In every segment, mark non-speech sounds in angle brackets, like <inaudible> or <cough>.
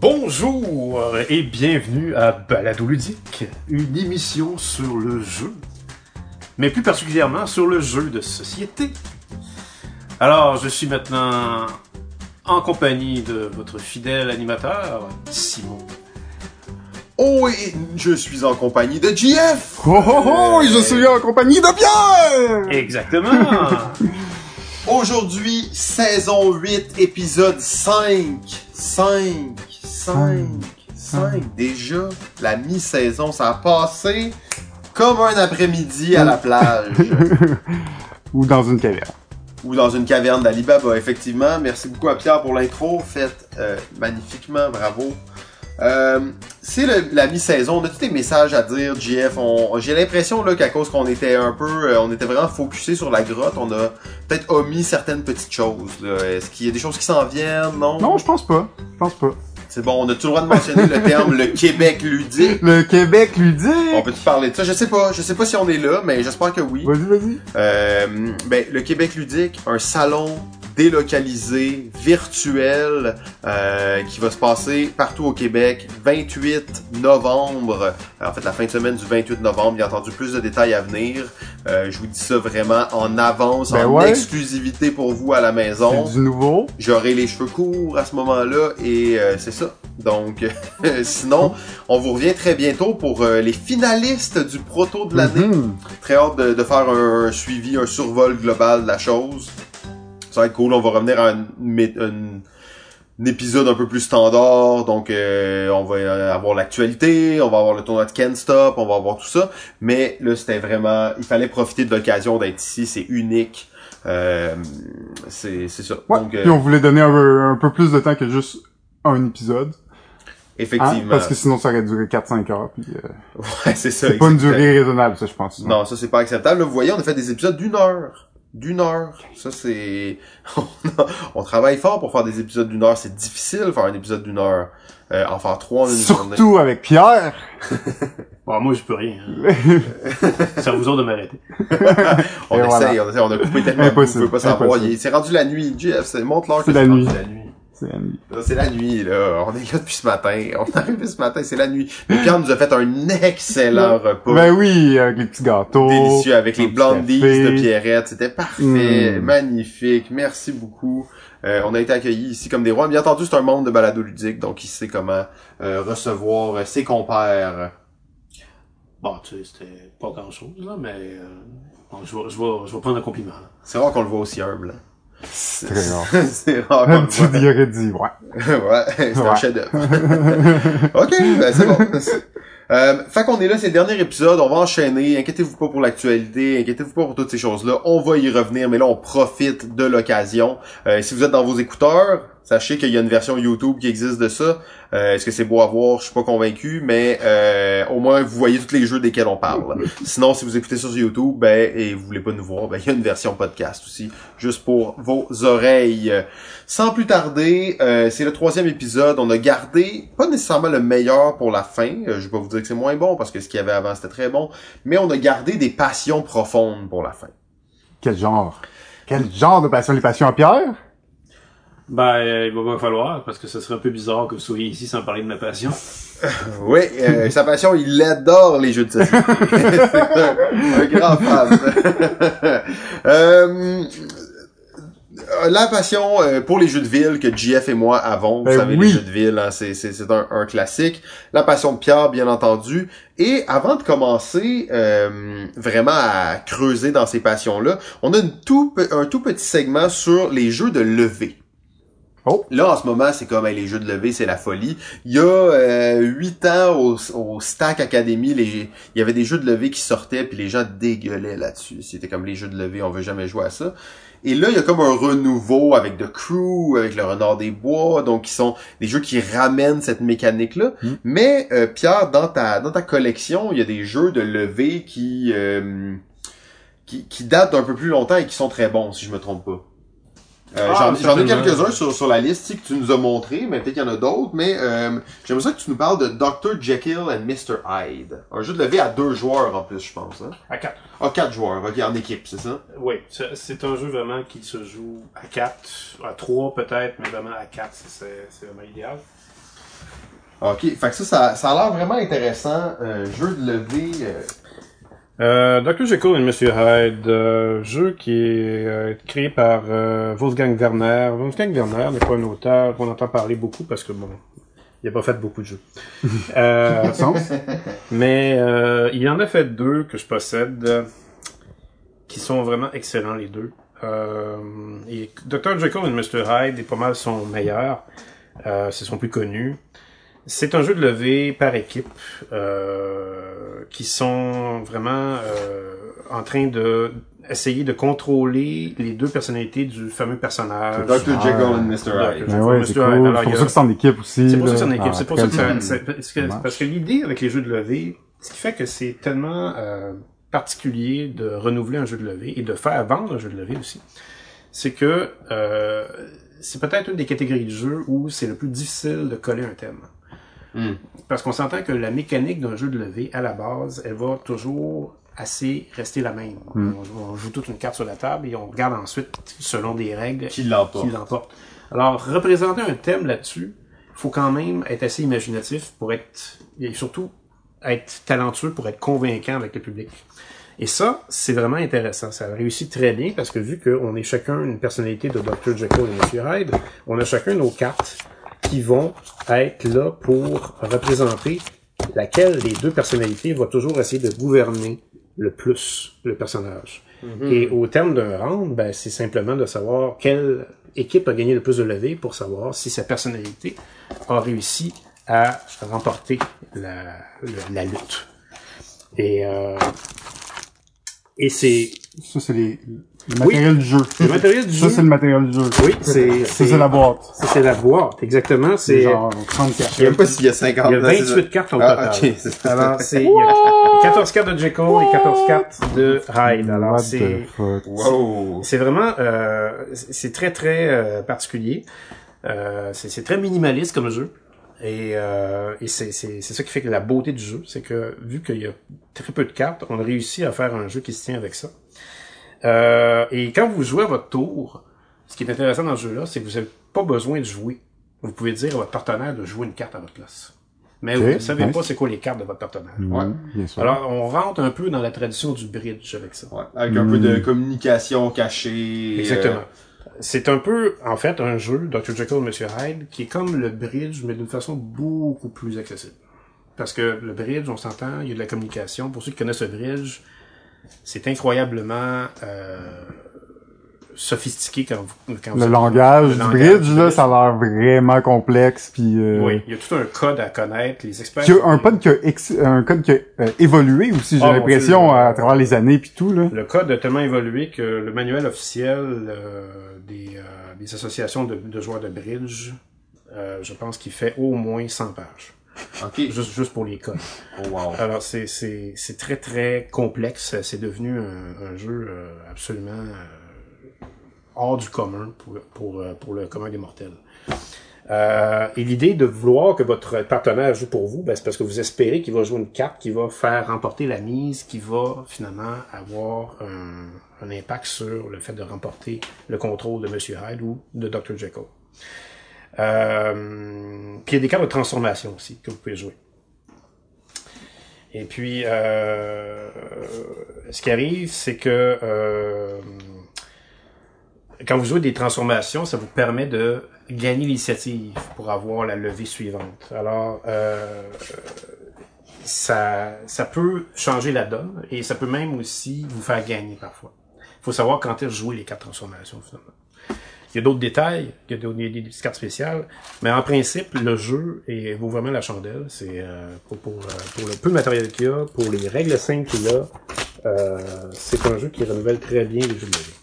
Bonjour et bienvenue à Balado Ludique, une émission sur le jeu, mais plus particulièrement sur le jeu de société. Alors, je suis maintenant en compagnie de votre fidèle animateur, Simon. Oh, et je suis en compagnie de GF! Oh oh oh, et je suis en compagnie de Pierre! Exactement! <laughs> Aujourd'hui, saison 8, épisode 5. 5, 5, 5. Déjà, la mi-saison, ça a passé comme un après-midi à la plage. <laughs> Ou dans une caverne. Ou dans une caverne d'Alibaba, effectivement. Merci beaucoup à Pierre pour l'intro. Faites euh, magnifiquement, bravo. Euh, c'est la mi-saison. On a tous des messages à dire, GF. On- J'ai l'impression qu'à cause qu'on était un peu, euh, on était vraiment focusé sur la grotte, on a peut-être omis certaines petites choses. Est-ce qu'il y a des choses qui s'en viennent? Non? Non, je pense pas. Je pense pas. C'est bon. On a tout le droit de mentionner le terme le Québec ludique. Le Québec On ludique! peut te parler de ça? Je sais pas. Je sais pas si on est là, mais j'espère que oui. Vas-y, vas-y. Euh, ben, le Québec ludique, un salon délocalisé, virtuel, euh, qui va se passer partout au Québec, 28 novembre. En fait, la fin de semaine du 28 novembre. Bien entendu, plus de détails à venir. Euh, je vous dis ça vraiment en avance, Ben en ouais. exclusivité pour vous à la maison. C'est du nouveau. J'aurai les cheveux courts à ce moment-là et euh, c'est ça. Donc, <laughs> sinon, on vous revient très bientôt pour euh, les finalistes du proto de l'année. Mhm. Très hâte de, de faire un, suivi, un survol global de la chose. Ça va être cool. On va revenir à un, épisode un peu plus standard. Donc, euh, on va avoir l'actualité, on va avoir le tournoi de Ken Stop, on va avoir tout ça. Mais là, c'était vraiment... Il fallait profiter de l'occasion d'être ici. C'est unique. Euh, c'est ça. Ouais. Donc, euh, Puis on voulait donner un, peu- un peu plus de temps que juste un épisode. hein, effectivement. Parce que sinon, ça aurait duré 4-5 heures. Puis, euh, <laughs> Ouais, c'est ça. c'est pas une durée raisonnable, ça, je pense. Non, ça c'est pas acceptable. Là, vous voyez, on a fait des épisodes d'une heure. D'une heure. Ça c'est... <laughs> on, a- on travaille fort pour faire des épisodes d'une heure. C'est difficile de faire un épisode d'une heure. Euh, en faire trois en une journée. Surtout avec Pierre. <laughs> Bon, moi, je peux rien. hein. <laughs> C'est à vous autres de m'arrêter. On Et essaye, voilà. on essaye, on a coupé tellement vous pouvez pas savoir. C'est rendu la nuit, Jeff. C'est montre-leur C'est que la rendu. La nuit. C'est la nuit. Là, C'est la nuit, là. On est là depuis ce matin. On est arrivé ce matin, c'est la nuit. Mais Pierre nous a fait un excellent repas. Ben oui, avec les petits gâteaux. délicieux avec les blondies café. de Pierrette. C'était parfait, Mm. magnifique. Merci beaucoup. Euh, on a été accueillis ici comme des rois. Bien entendu, c'est un monde de balado ludique, donc il sait comment euh, recevoir ses compères. Bon, tu sais, c'était pas grand-chose, là, mais... euh, bon, je, vais, je, vais, je vais prendre un compliment. C'est rare qu'on le voit aussi humble. hein. C'est <laughs> rare. c'est rare le tu y aurais dit, ouais. <laughs> ouais, c'est un Ouais. chef-d'œuvre. <laughs> ok, ben c'est bon. Euh, fait qu'on est là, c'est le dernier épisode, on va enchaîner, inquiétez-vous pas pour l'actualité, inquiétez-vous pas pour toutes ces choses-là, on va y revenir, mais là on profite de l'occasion. Euh, si vous êtes dans vos écouteurs, sachez qu'il y a une version YouTube qui existe de ça. Euh, Est-ce que c'est beau à voir? Je suis pas convaincu, mais euh, au moins vous voyez tous les jeux desquels on parle. <laughs> Sinon, si vous écoutez sur YouTube, ben et vous voulez pas nous voir, ben il y a une version podcast aussi, juste pour vos oreilles. Sans plus tarder, euh, c'est le troisième épisode. On a gardé pas nécessairement le meilleur pour la fin. Euh, je vais pas vous dire que c'est moins bon parce que ce qu'il y avait avant c'était très bon, mais on a gardé des passions profondes pour la fin. Quel genre? Quel genre de passion? Les passions à Pierre? Ben, euh, il va pas falloir, parce que ce serait un peu bizarre que vous soyez ici sans parler de ma passion. <laughs> Oui, euh, sa passion, il adore les jeux de société. <laughs> c'est un, un grand fan. <laughs> Euh, la passion euh, pour les jeux de ville que JF et moi avons, vous Ben savez, oui. les jeux de ville, hein, c'est, c'est, c'est un, un classique. La passion de Pierre, bien entendu. Et avant de commencer euh, vraiment à creuser dans ces passions-là, on a une tout, pe- un tout petit segment sur les jeux de levée. Oh. Là, en ce moment, c'est comme hey, les jeux de levée, c'est la folie. Il y a euh, huit ans au, au Stack Academy, les, il y avait des jeux de levée qui sortaient, puis les gens dégueulaient là-dessus. C'était comme les jeux de levée, on veut jamais jouer à ça. Et là, il y a comme un renouveau avec The Crew, avec le Renard des Bois, donc qui sont des jeux qui ramènent cette mécanique-là. Mm. Mais euh, Pierre, dans ta dans ta collection, il y a des jeux de levée qui euh, qui, qui datent d'un peu plus longtemps et qui sont très bons, si je me trompe pas. Euh, Ah, j'en, ai quelques-uns sur, sur la liste que tu nous as montré, mais peut-être qu'il y en a d'autres. Mais euh, j'aimerais ça que tu nous parles de Dr. Jekyll and Mr. Hyde. Un jeu de levée à deux joueurs en plus, je pense. Hein? À quatre. Ah, quatre joueurs, ok, en équipe, c'est ça? Oui, c'est un jeu vraiment qui se joue à quatre, à trois peut-être, mais vraiment à quatre, c'est- vraiment idéal. Ok, fait que ça, ça, ça a l'air vraiment intéressant. Un jeu de levée. Euh, Dr. Jekyll et Mr. Hyde, euh, jeu qui est euh, créé par euh, Wolfgang Werner. Wolfgang Werner n'est pas un auteur qu'on entend parler beaucoup parce que bon, il a pas fait beaucoup de jeux. <laughs> Euh, Sens? mais euh, il en a fait deux que je possède qui sont vraiment excellents les deux. Euh, et Dr. Jekyll et Mr. Hyde est pas mal son meilleur. Euh, c'est son plus connu. C'est un jeu de levée par équipe euh, qui sont vraiment euh, en train de essayer de contrôler les deux personnalités du fameux personnage. Dr. Jekyll Ah, and Mr. Hyde. Ben ouais, c'est cool. Alors, pour a- ça que c'est en équipe aussi. c'est pour ça que c'est en équipe. Ah, c'est pour ça que c'est- parce que, parce que l'idée avec les jeux de levée, ce qui fait que c'est tellement euh, particulier de renouveler un jeu de levée et de faire vendre un jeu de levée aussi, c'est que euh, c'est peut-être une des catégories de jeux où c'est le plus difficile de coller un thème. Hmm. Parce qu'on s'entend que la mécanique d'un jeu de levée, à la base, elle va toujours assez rester la même. Hmm. On, on joue toute une carte sur la table et on regarde ensuite, selon des règles, Qui l'emporte. Alors, représenter un thème là-dessus, faut quand même être assez imaginatif pour être, et surtout, être talentueux pour être convaincant avec le public. Et ça, c'est vraiment intéressant. Ça réussit très bien parce que vu qu'on est chacun une personnalité de Dr. Jekyll et Mr. Hyde, on a chacun nos cartes qui vont être là pour représenter laquelle des deux personnalités va toujours essayer de gouverner le plus le personnage. Et au terme d'un round, ben, c'est simplement de savoir quelle équipe a gagné le plus de levées pour savoir si sa personnalité a réussi à remporter la, le- la lutte. Et, euh, et c'est Ça, c'est les, le matériel du jeu. le matériel du Ça, jeu. c'est le matériel du jeu. Oui, c'est Ça, c'est la boîte. ça, c'est la boîte, exactement. C'est genre 30 cartes. Je sais même pas s'il y a 50 il y a là, c'est 28 ça. cartes au Ah, total. ok, c'est ça. Alors, c'est, il y a 14 cartes de Jekyll et 14 cartes de Hyde. Alors, What c'est. Wow. c'est vraiment, euh, c'est c'est très, très euh, particulier. Euh, c'est c'est très minimaliste comme jeu. Et, euh, et c'est c'est- c'est ça qui fait que la beauté du jeu, c'est que vu qu'il y a très peu de cartes, on a réussi à faire un jeu qui se tient avec ça. Euh, et quand vous jouez à votre tour, ce qui est intéressant dans ce jeu-là, c'est que vous n'avez pas besoin de jouer. Vous pouvez dire à votre partenaire de jouer une carte à votre place. Mais vous ne savez nice. pas c'est quoi les cartes de votre partenaire. Ouais. Ouais, bien sûr. Alors, on rentre un peu dans la tradition du bridge avec ça. Ouais, avec un peu de communication cachée. Exactement. C'est un peu, en fait, un jeu, Dr. Jekyll et Mr. Hyde, qui est comme le bridge, mais d'une façon beaucoup plus accessible. Parce que le bridge, on s'entend, il y a de la communication. Pour ceux qui connaissent le bridge, c'est incroyablement euh, sophistiqué quand vous... Quand le vous- langage le du bridge, là, ça a l'air vraiment complexe, puis euh, Oui, il y a tout un code à connaître. Les experts... puis un code qui a, ex- un code qui a euh, évolué aussi, j'ai Ah, l'impression, à travers les années puis tout, là. Le code a tellement évolué que le manuel officiel euh, des, des associations de, de joueurs de bridge, euh, je pense qu'il fait au moins 100 pages. <laughs> Juste, juste pour les codes. Oh, wow. Alors, c'est, c'est, c'est très, très complexe. C'est devenu un, un jeu euh, absolument euh, hors du commun pour, pour, euh, pour le commun des mortels. Euh, et l'idée de vouloir que votre partenaire joue pour vous, ben, c'est parce que vous espérez qu'il va jouer une carte qui va faire remporter la mise, qui va finalement avoir un, un impact sur le fait de remporter le contrôle de Monsieur Hyde ou de Dr. Jekyll. Euh, puis il y a des cartes de transformation aussi que vous pouvez jouer. Et puis, euh, ce qui arrive, c'est que euh, quand vous jouez des transformations, ça vous permet de gagner l'initiative pour avoir la levée suivante. Alors, euh, ça, ça peut changer la donne et ça peut même aussi vous faire gagner parfois. Il faut savoir quand est-ce jouer les quatre transformations finalement. Il y a d'autres détails, il y a des, des- des petites cartes spéciales, mais en principe, le jeu est, vaut vraiment la chandelle. C'est euh, pour, pour, euh, pour le peu de matériel qu'il y a, pour les règles simples qu'il y a, euh, c'est un jeu qui renouvelle très bien les jeux de levée.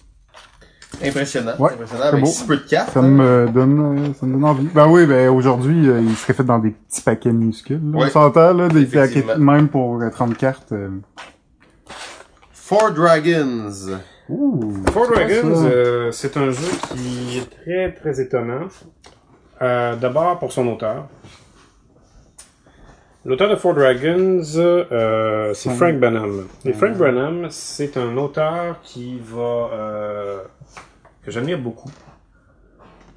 Impressionnant. Ouais, Impressionnant avec beau. si peu de cartes. Ça hein. me donne, euh, ça me donne envie. Ben oui, ben aujourd'hui, euh, il serait fait dans des petits paquets minuscules. Là, Ouais. On s'entend, là, des paquets même pour euh, 30 cartes. euh. Four Dragons. Four Dragons, euh, c'est un jeu qui est très très étonnant. Euh, D'abord pour son auteur. L'auteur de Four Dragons, euh, c'est Frank Branham. Et Frank Branham, c'est un auteur qui va que j'admire beaucoup.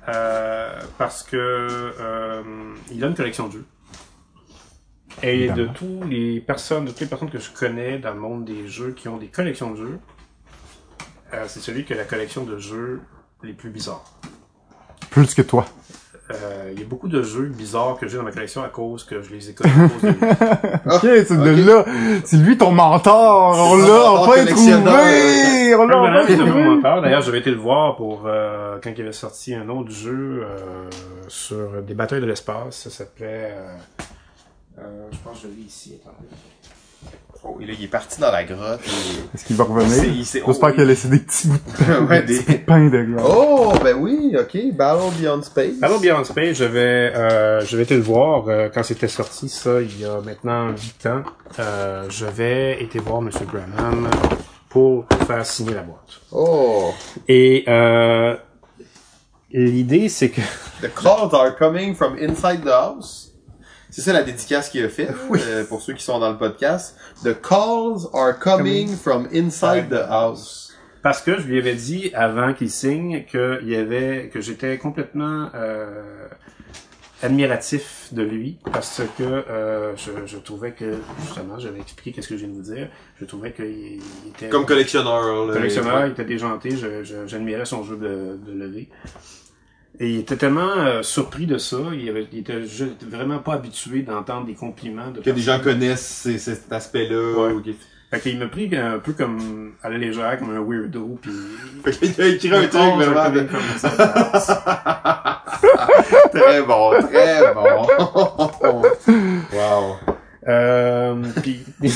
Parce que il a une collection de jeux. Et de tous les personnes, de toutes les personnes que je connais dans le monde des jeux qui ont des collections de jeux, euh, c'est celui qui a la collection de jeux les plus bizarres. Plus que toi. Euh, Il y a beaucoup de jeux bizarres que j'ai dans ma collection à cause que je les ai connus de. <laughs> Ok, c'est ok. de là. C'est lui ton mentor. On l'a enfin trouvé. On l'a enfin trouvé. D'ailleurs, j'avais été le voir pour euh, quand il avait sorti un autre jeu euh, sur des batailles de l'espace. Ça s'appelait... Euh, euh, je pense que je l'ai ici. Attendez. Oh, il est, il est parti dans la grotte. et- Est-ce qu'il va revenir? J'espère oh, qu'il a laissé des petits bouts de <laughs> Ouais, des des- petits pains derrière. Oh, ben oui, ok. Battle Beyond Space. Alors, Beyond Space, j'avais euh, j'avais été le voir euh, quand c'était sorti, ça, il y a maintenant 8 ans. Euh, j'avais été voir M. Branham pour faire signer la boîte. Oh. Et euh, l'idée, c'est que... The calls are coming from inside the house. C'est ça la dédicace qu'il a fait <laughs> euh, pour ceux qui sont dans le podcast. The calls are coming from inside the house. Parce que je lui avais dit avant qu'il signe que il y avait que j'étais complètement euh, admiratif de lui parce que euh, je, je trouvais que justement j'avais expliqué qu'est-ce que je viens de vous dire. Je trouvais qu'il il était Comme collectionneur. collectionneur, il était déjanté, je- je- j'admirais son jeu de, de levée. Et il était tellement euh, surpris de ça, il, avait, il était ju- vraiment pas habitué d'entendre des compliments de Que des gens connaissent cet aspect-là. Ouais. ou Fait qu'il m'a pris un peu comme à la légère, comme un weirdo, puis <laughs> Fait qu'il a écrit un truc vraiment de- comme <laughs> ça. très bon, très bon. <laughs> wow. Euh, puis <laughs> il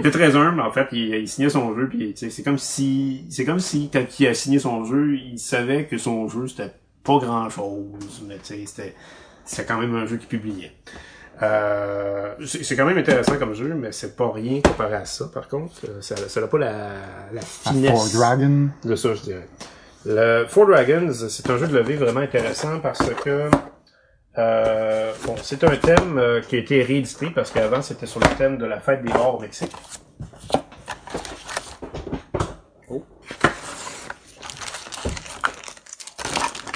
était très humble en fait, il, il signait son jeu puis tu sais, c'est comme si c'est comme si quand il a signé son jeu, il savait que son jeu c'était pas grand-chose, mais tu sais c'était c'est quand même un jeu qu'il publiait. Euh, c'est quand même intéressant comme jeu, mais c'est pas rien comparé à ça par contre, Euh, ça ça n'a pas la la finesse Four Dragon. de ça, je dirais. Le Four Dragons, c'est un jeu de levée vraiment intéressant parce que euh, bon, c'est un thème euh, qui a été réédité parce qu'avant c'était sur le thème de la fête des morts au Mexique. Oh.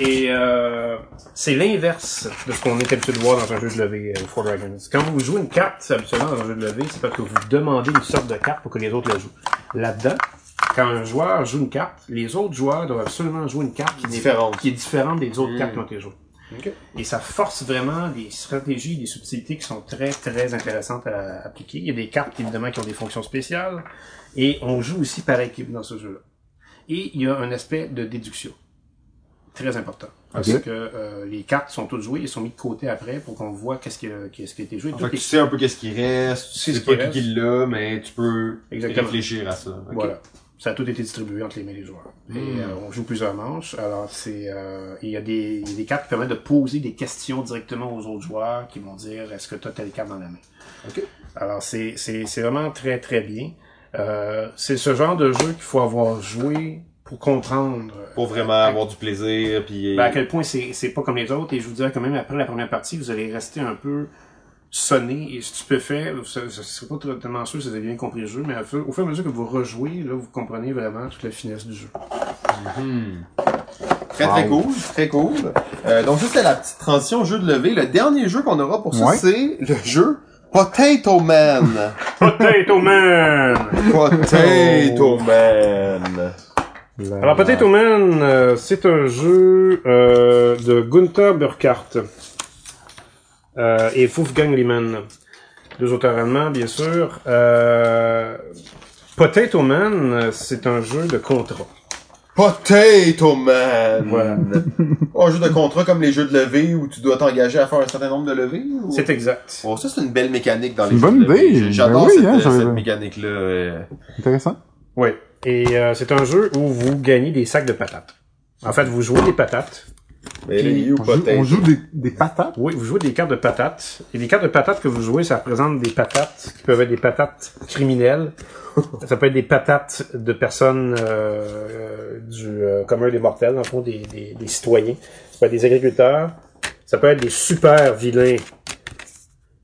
Et euh, c'est l'inverse de ce qu'on est habitué de voir dans un jeu de levée euh, Four Dragons. Quand vous jouez une carte habituellement dans un jeu de levée, c'est parce que vous demandez une sorte de carte pour que les autres la jouent. Là-dedans, quand un joueur joue une carte, les autres joueurs doivent absolument jouer une carte qui, n'est- Différente. qui est différente des autres Mm. cartes qui ont été jouées. Ok. Et ça force vraiment des stratégies, des subtilités qui sont très, très intéressantes à appliquer. Il y a des cartes, évidemment, qui ont des fonctions spéciales. Et on joue aussi par équipe dans ce jeu-là. Et il y a un aspect de déduction. Très important. Parce que euh, les cartes sont toutes jouées et sont mises de côté après pour qu'on voit qu'est-ce qui, qui a été joué. Fait que les- tu sais un peu qu'est-ce qui reste, tu sais sais ce pas qui qui l'a, mais tu peux Exactement. réfléchir à ça. Ok. Voilà. Ça a tout été distribué entre les mains des joueurs. Et Mm. euh, on joue plusieurs manches. Alors c'est euh, il y a des il y a des cartes qui permettent de poser des questions directement aux autres joueurs qui vont dire est-ce que tu as telle carte dans la main? Ok. Alors c'est c'est c'est vraiment très très bien. Euh, c'est ce genre de jeu qu'il faut avoir joué pour comprendre Pour vraiment avoir du plaisir, puis... ben, à quel point c'est c'est pas comme les autres et je vous dirais que même après la première partie vous allez rester un peu sonné et stupéfait je ne serais pas totalement sûr si vous avez bien compris le jeu mais au fur au fur et à mesure que vous rejouez là vous comprenez vraiment toute la finesse du jeu Hmm. Très très Wow. cool, très cool. Euh, donc ça c'était la petite transition jeu de levée. Le dernier jeu qu'on aura pour ça, Ouais. c'est le jeu Potato Man. <laughs> Potato Man! Potato Man. Alors Potato Man, euh, c'est un jeu euh, de Gunther Burkhardt euh, et Wolfgang Liman. Deux auteurs allemands, bien sûr. Euh, Potato Man, c'est un jeu de contrat. Potato Man. Voilà. <laughs> un jeu de contrat comme les jeux de levée où tu dois t'engager à faire un certain nombre de levées. ou- C'est exact. Bon, ça c'est une belle mécanique dans les une jeux bonne de levée. idée. J'adore Ben oui, cette, hein, euh, cette mécanique-là. euh. Intéressant. Oui. Et euh, c'est un jeu où vous gagnez des sacs de patates. En fait, vous jouez des patates. Mais Puis, les you On joue, potato. on joue des, des patates. Oui, vous jouez des cartes de patates. Et les cartes de patates que vous jouez, ça représente des patates qui peuvent être des patates criminelles. <laughs> ça peut être des patates de personnes euh, euh, du euh, commun des mortels, dans le fond, des, des, des citoyens. Ça peut être des agriculteurs. Ça peut être des super vilains.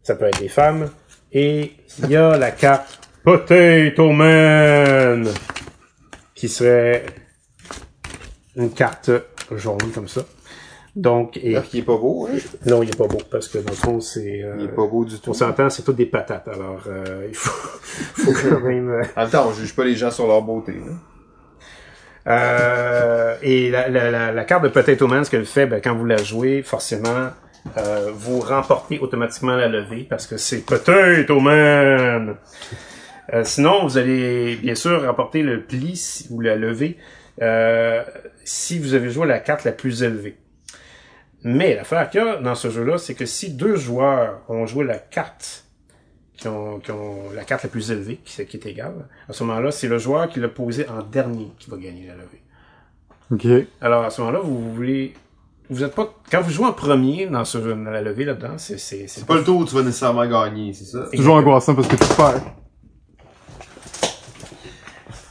Ça peut être des femmes. Et il y a la carte Potato Man qui serait une carte jaune comme ça. Donc, et... Alors qu'il est pas beau, hein? non, il est pas beau, parce que dans le fond, c'est... euh, Il est pas beau du tout. On s'entend, c'est toutes des patates, alors euh, il faut, <laughs> faut quand même... euh, En même temps, on juge pas les gens sur leur beauté, là. Euh, et la, la, la, la carte de Potato Man, ce qu'elle fait, ben, quand vous la jouez, forcément, euh, vous remportez automatiquement la levée parce que c'est Potato Man. Euh, sinon, vous allez bien sûr remporter le pli si- ou la levée euh, si vous avez joué la carte la plus élevée. Mais l'affaire qu'il y a dans ce jeu-là, c'est que si deux joueurs ont joué la carte qui ont, qui ont la carte la plus élevée, qui, qui est égale, à ce moment-là, c'est le joueur qui l'a posé en dernier qui va gagner la levée. Ok. Alors à ce moment-là, vous, vous voulez, vous êtes pas quand vous jouez en premier dans ce jeu, dans la levée là-dedans, c'est c'est c'est C'est pas le tour où tu vas nécessairement gagner, c'est ça? Toujours angoissant parce que tu perds.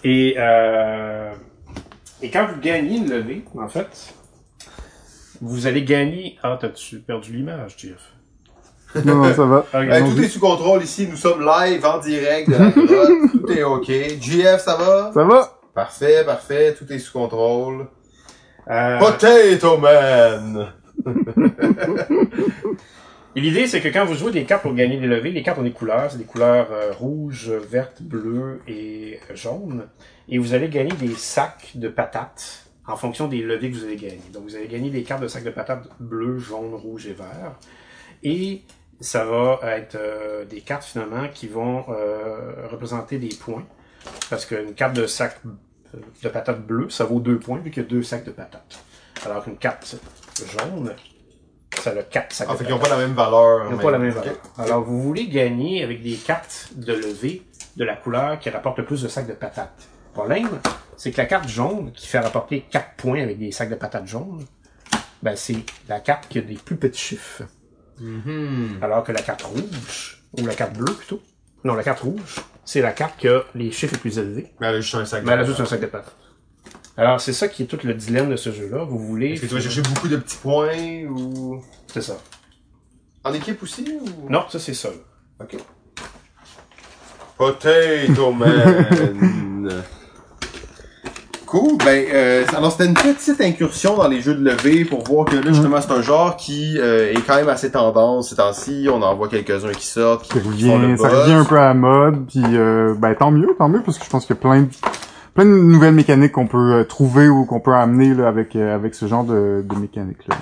Et euh, et quand vous gagnez une levée, en fait, vous allez gagner. Ah, t'as-tu perdu l'image, Jeff? Non, non, ça va. <laughs> Ben, tout est sous contrôle ici, nous sommes live en direct de la grotte, <laughs> tout est ok. GF, ça va? Ça va? Parfait, parfait, tout est sous contrôle. euh, Potato Man! Et l'idée, c'est que quand vous jouez des cartes pour gagner des levées, les cartes ont des couleurs. C'est des couleurs euh, rouge, verte, bleu et jaune. Et vous allez gagner des sacs de patates en fonction des levées que vous allez gagner. Donc, vous allez gagner des cartes de sacs de patates bleu, jaune, rouge et vert. Et ça va être euh, des cartes, finalement, qui vont euh, représenter des points. Parce qu'une carte de sac euh, de patates bleu, ça vaut deux points, vu qu'il y a deux sacs de patates. Alors qu'une carte jaune, ça a quatre sacs En de fait, patates. ils ont pas la même valeur. Ils n'ont pas la même valeur. Alors, vous voulez gagner avec des cartes de levée de la couleur qui rapporte le plus de sacs de patates. Problème, c'est que la carte jaune, qui fait rapporter 4 points avec des sacs de patates jaunes, ben, c'est la carte qui a des plus petits chiffres. Mhm. Alors que la carte rouge, ou la carte bleue plutôt, non, la carte rouge, c'est la carte qui a les chiffres les plus élevés, Mais elle a juste un sac. mais elle a juste un sac de patates. Alors, c'est ça qui est tout le dilemme de ce jeu-là. Vous voulez... Est-ce que tu vas chercher beaucoup de petits points ou... C'est ça. En équipe aussi ou... Non, ça, c'est ça. là. Ok. Potato Man. <laughs> Cool, ben euh, alors c'était une petite incursion dans les jeux de levée pour voir que là justement c'est un genre qui euh, est quand même assez tendance ces temps-ci, on en voit quelques-uns qui sortent, qui, qui font le revient, ça revient un peu à la mode, puis euh, ben tant mieux, tant mieux, parce que je pense qu'il y a plein de, plein de nouvelles mécaniques qu'on peut euh, trouver ou qu'on peut amener là, avec euh, avec ce genre de, de mécaniques là.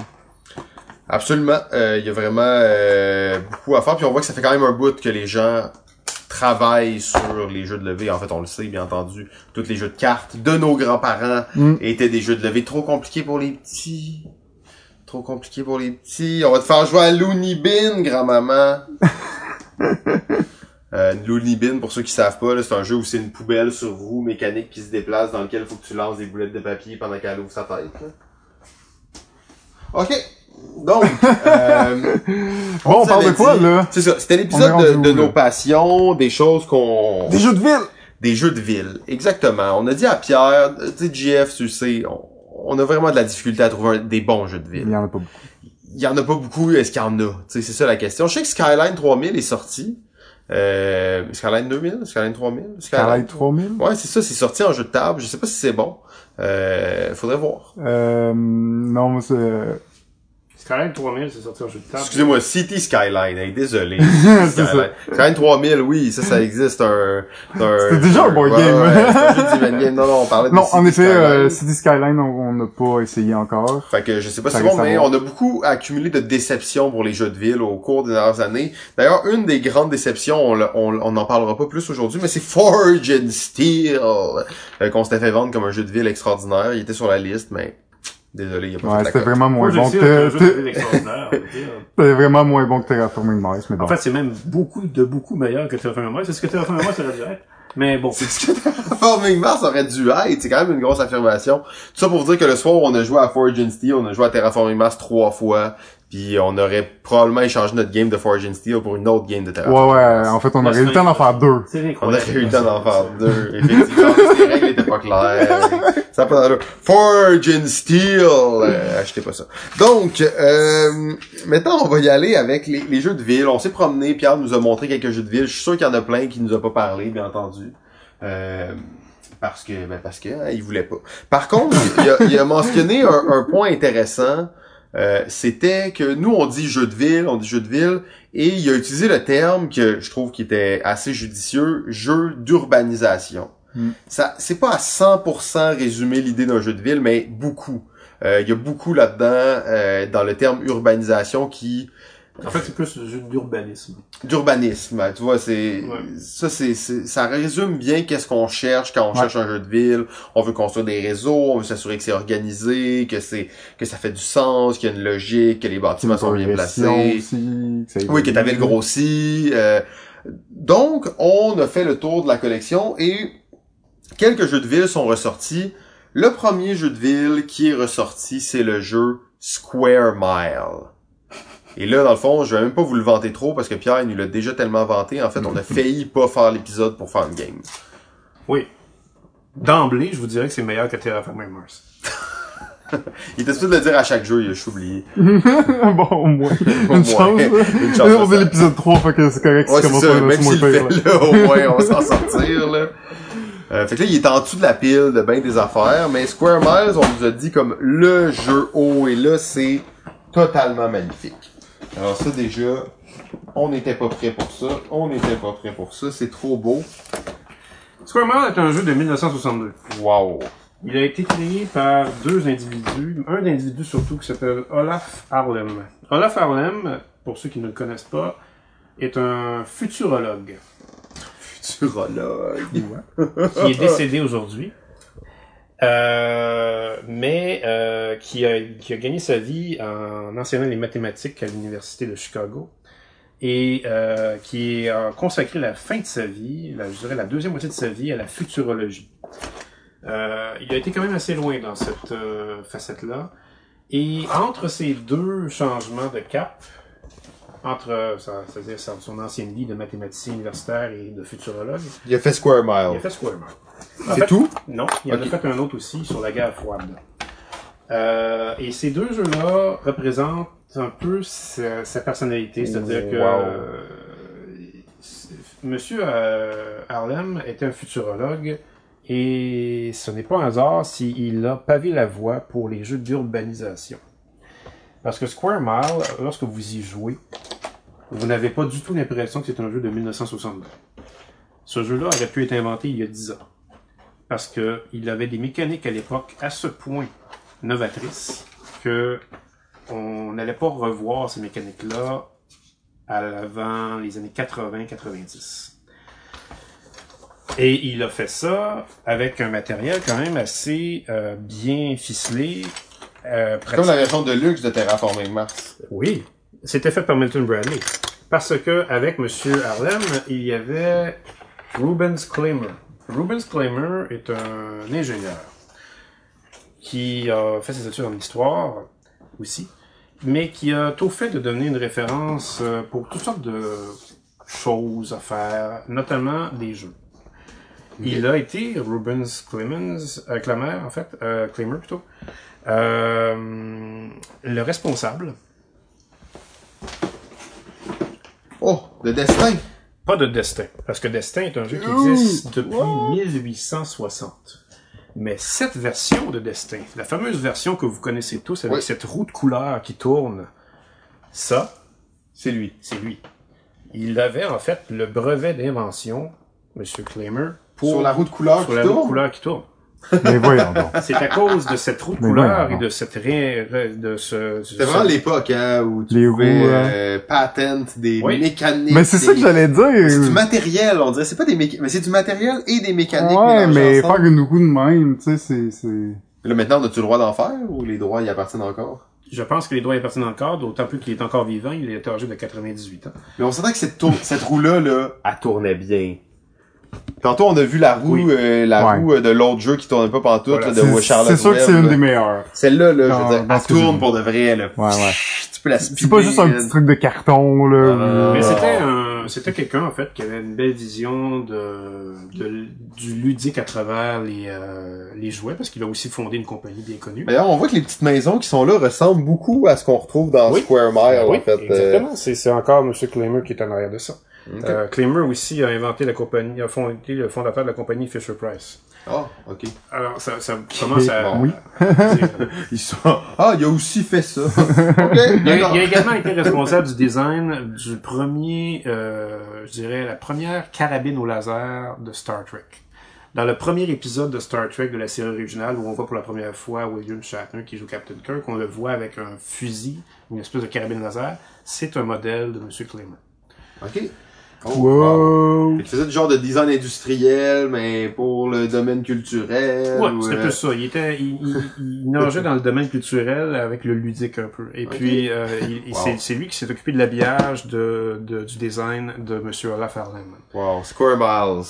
Absolument, Euh, il y a vraiment euh, beaucoup à faire puis on voit que ça fait quand même un bout que les gens travaillent sur les jeux de levée. En fait, on le sait bien entendu, tous les jeux de cartes de nos grands-parents Mm. étaient des jeux de levée trop compliqués pour les petits. Trop compliqué pour les petits. On va te faire jouer à Looney Bin, grand-maman. <laughs> euh, Looney Bin, pour ceux qui savent pas, c'est un jeu où c'est une poubelle sur roue mécanique qui se déplace dans lequel il faut que tu lances des boulettes de papier pendant qu'elle ouvre sa tête. là. Ok. Donc, <laughs> euh, Bon, on parle de quoi dit- là? C'est ça. C'était l'épisode de, où, nos passions, des choses qu'on... Des jeux de ville. Des jeux de ville. Exactement. On a dit à Pierre, tu sais, GF, tu sais, on, on a vraiment de la difficulté à trouver un- des bons jeux de Il ville. y en a pas beaucoup. Il y en a pas beaucoup, est-ce qu'il y en a? Tu sais, c'est ça la question. Je sais que Skyline 3000 est sorti. Euh, Skyline 2000? Skyline 3000? Skylight 3000. Ouais, c'est ça, c'est sorti en jeu de table. Je sais pas si c'est bon. Euh, faudrait voir. Euh, non, c'est... Skyline 3000, c'est sorti en jeu de table. Excusez-moi, City Skyline, hey, désolé. <laughs> C'est Skyline. Skyline 3000, oui, ça, ça existe, un, un- <laughs> C'était déjà un board ouais, game. ouais, un <laughs> game. Non, non, on parlait de Non, City en effet, Skyline. euh, City Skyline, on n'a pas essayé encore. Fait que je sais pas si bon, mais on a beaucoup accumulé de déceptions pour les jeux de ville au cours des dernières années. D'ailleurs, une des grandes déceptions, on le- on on n'en parlera pas plus aujourd'hui, mais c'est Forge and Steel, euh, qu'on s'était fait vendre comme un jeu de ville extraordinaire. Il était sur la liste, mais désolé, il a pas Ouais, c'était vraiment moins bon que... C'était dire. <laughs> c'était vraiment moins bon que Terraforming Mars, mais bon. En fait, c'est même beaucoup de beaucoup meilleur que Terraforming Mars. C'est ce que Terraforming Mars aurait dû être? Mais bon. C'est ce que Terraforming Mars aurait dû être. C'est quand même une grosse affirmation. Tout ça pour vous dire que le soir où on a joué à Forge and Steel, on a joué à Terraforming Mars trois fois. Puis on aurait probablement échangé notre game de Forge and Steel pour une autre game de ouais, Terraforming ouais, Mars. en fait, on Ouais, aurait eu le temps d'en faire deux. C'est On aurait eu le temps d'en faire deux, effectivement. <laughs> les règles étaient pas claires. Ça pas. Forge and Steel. Euh, achetez pas ça. Donc, euh, maintenant, on va y aller avec les, les jeux de ville. On s'est promené. Pierre nous a montré quelques jeux de ville. Je suis sûr qu'il y en a plein qui nous a pas parlé, bien entendu. Euh, parce que, ben parce que, hein, il voulait pas. Par contre, il a, il a mentionné un, un point intéressant. Euh, c'était que nous, on dit jeu de ville, on dit jeu de ville, et il a utilisé le terme que je trouve qui était assez judicieux, jeu d'urbanisation. Mm. Ça, c'est pas à 100% résumé l'idée d'un jeu de ville, mais beaucoup. Euh, Il y a beaucoup là-dedans, euh, dans le terme urbanisation, qui En fait, c'est plus d'urbanisme. d'urbanisme. Tu vois, c'est Ouais. ça, c'est c'est- ça résume bien qu'est-ce qu'on cherche quand on Ouais. cherche un jeu de ville. On veut construire des réseaux, on veut s'assurer que c'est organisé, que c'est que ça fait du sens, qu'il y a une logique, que les bâtiments sont bien placés. aussi, que Oui, que ta ville grossit. euh, donc, on a fait le tour de la collection et quelques jeux de ville sont ressortis. Le premier jeu de ville qui est ressorti, c'est le jeu Square Mile. Et là, dans le fond, je vais même pas vous le vanter trop parce que Pierre il nous l'a déjà tellement vanté. En fait, on a <laughs> failli pas faire l'épisode pour faire une game. Oui. D'emblée, je vous dirais que c'est meilleur que Terraforming Mars. <laughs> Il était supposé de le dire à chaque jeu, il a juste oublié. <laughs> bon, au moins. Au Une chance. Une chance on ça. l'épisode 3, fait que c'est correct Ouais, c'est ça. à Même s'il fait là. là, au moins, on va s'en sortir, là. Euh, fait que là, il est en dessous de la pile de bien des affaires, mais Square Miles, on nous a dit comme le jeu haut, et là, c'est totalement magnifique. Alors ça, déjà, on n'était pas prêt pour ça. On n'était pas prêt pour ça. C'est trop beau. Square Mile est un jeu de 1962. Wow. Il a été créé par deux individus, un individu surtout qui s'appelle Olaf Harlem. Olaf Harlem, pour ceux qui ne le connaissent pas, est un futurologue Futurologue. qui est décédé aujourd'hui, euh, mais euh, qui, a, qui a gagné sa vie en enseignant les mathématiques à l'université de Chicago et euh, qui a consacré la fin de sa vie, la, je dirais la deuxième moitié de sa vie, à la futurologie. Euh, il a été quand même assez loin dans cette euh, facette-là. Et entre ces deux changements de cap, entre c'est-à-dire son ancienne vie de mathématicien universitaire et de futurologue, Il a fait Square il a Mile. fait Square Mile. En C'est fait, tout? Non, il en Ok. a fait un autre aussi sur la guerre froide. Euh, et ces deux jeux-là représentent un peu sa, sa personnalité, c'est-à-dire que Wow. euh, Monsieur euh, Harlem était un futurologue et ce n'est pas un hasard s'il a pavé la voie pour les jeux d'urbanisation. Parce que Square Mile, lorsque vous y jouez, vous n'avez pas du tout l'impression que c'est un jeu de 1962. Ce jeu-là aurait pu être inventé il y a 10 ans. Parce que il avait des mécaniques à l'époque à ce point novatrices que on n'allait pas revoir ces mécaniques-là à l'avant les années 80-90. Et il a fait ça avec un matériel quand même assez euh, bien ficelé. Euh, C'est comme la version de luxe de Terraforming Mars. oui, c'était fait par Milton Bradley. Parce que avec Monsieur Harlem, il y avait Rubens Claimer. Rubens Claimer est un ingénieur qui a fait ses études en histoire aussi, mais qui a tout fait de devenir une référence euh, pour toutes sortes de choses à faire, notamment des jeux. Il a été Rubens Clemens, euh, en fait, euh, plutôt, euh, le responsable Oh, de destin. Pas de Destin, parce que Destin est un jeu qui existe depuis what? 1860. Mais cette version de Destin, la fameuse version que vous connaissez tous avec Oui. cette roue de couleur qui tourne, ça, C'est lui. c'est lui. Il avait en fait le brevet d'invention, Monsieur Claimer, pour Sur la roue de couleur sur qui la roue de tourne? couleur qui tourne. Mais voyons donc. <laughs> C'est à cause de cette roue de couleur et de cette ré... de ce... C'était vraiment l'époque, hein, où tu Les pouvais roues, euh, patent des Oui. mécaniques. Mais c'est ça que j'allais C'est du dire. matériel, on dirait. C'est pas des mécaniques, mais c'est du matériel et des mécaniques. Ouais, mais ensemble. faire une roue de même, tu sais, c'est, c'est... Là, maintenant, as-tu le droit d'en faire ou les droits y appartiennent encore? Je pense que les droits appartiennent encore, d'autant plus qu'il est encore vivant, il est âgé de 98 ans. Mais on s'entend que cette, cette roue-là, là, elle tournait bien. Tantôt, on a vu la roue, Oui. euh, la Ouais. roue euh, de l'autre jeu qui tournait pas pantoute, Voilà. là, de C'est, Charlotte c'est sûr que c'est une là. des meilleures. Celle-là, là, je veux dire, elle tourne pour de vrai, là. Ouais, ouais. Tu peux la spinner. C'est pas juste un petit truc de carton, là. Euh, Mais Ah. c'était un, c'était quelqu'un en fait qui avait une belle vision de, de- du ludique à travers les, euh, les jouets parce qu'il a aussi fondé une compagnie bien connue. D'ailleurs, on voit que les petites maisons qui sont là ressemblent beaucoup à ce qu'on retrouve dans Oui. Square Mile, oui, en fait. euh. exactement. C'est, c'est encore M. Claimer qui est en arrière de ça. Ok. Euh, Claimer aussi a inventé la compagnie, a fondé le fondateur de la compagnie Fisher Price. Ah, ok. Alors, ça, ça commence à... Bon. Oui. <laughs> Ils sont... Ah, il a aussi fait ça. <laughs> ok, Il a, d'accord. il a également été responsable du design du premier, euh, je dirais, la première carabine au laser de Star Trek. Dans le premier épisode de Star Trek de la série originale, où on voit pour la première fois William Shatner qui joue Captain Kirk, on le voit avec un fusil, une espèce de carabine laser. C'est un modèle de Monsieur Claymore. Ok. Oh, wow. Wow. Il faisait du genre de design industriel, mais pour le domaine culturel. Ouais, ou, c'était euh, plus ça. Il était, il, il, il nageait dans le domaine culturel avec le ludique un peu. Et puis, euh, il- il- Wow. c'est, c'est lui qui s'est occupé de l'habillage, de, de, du design de Monsieur Olaf Arlen. Wow, Square Miles.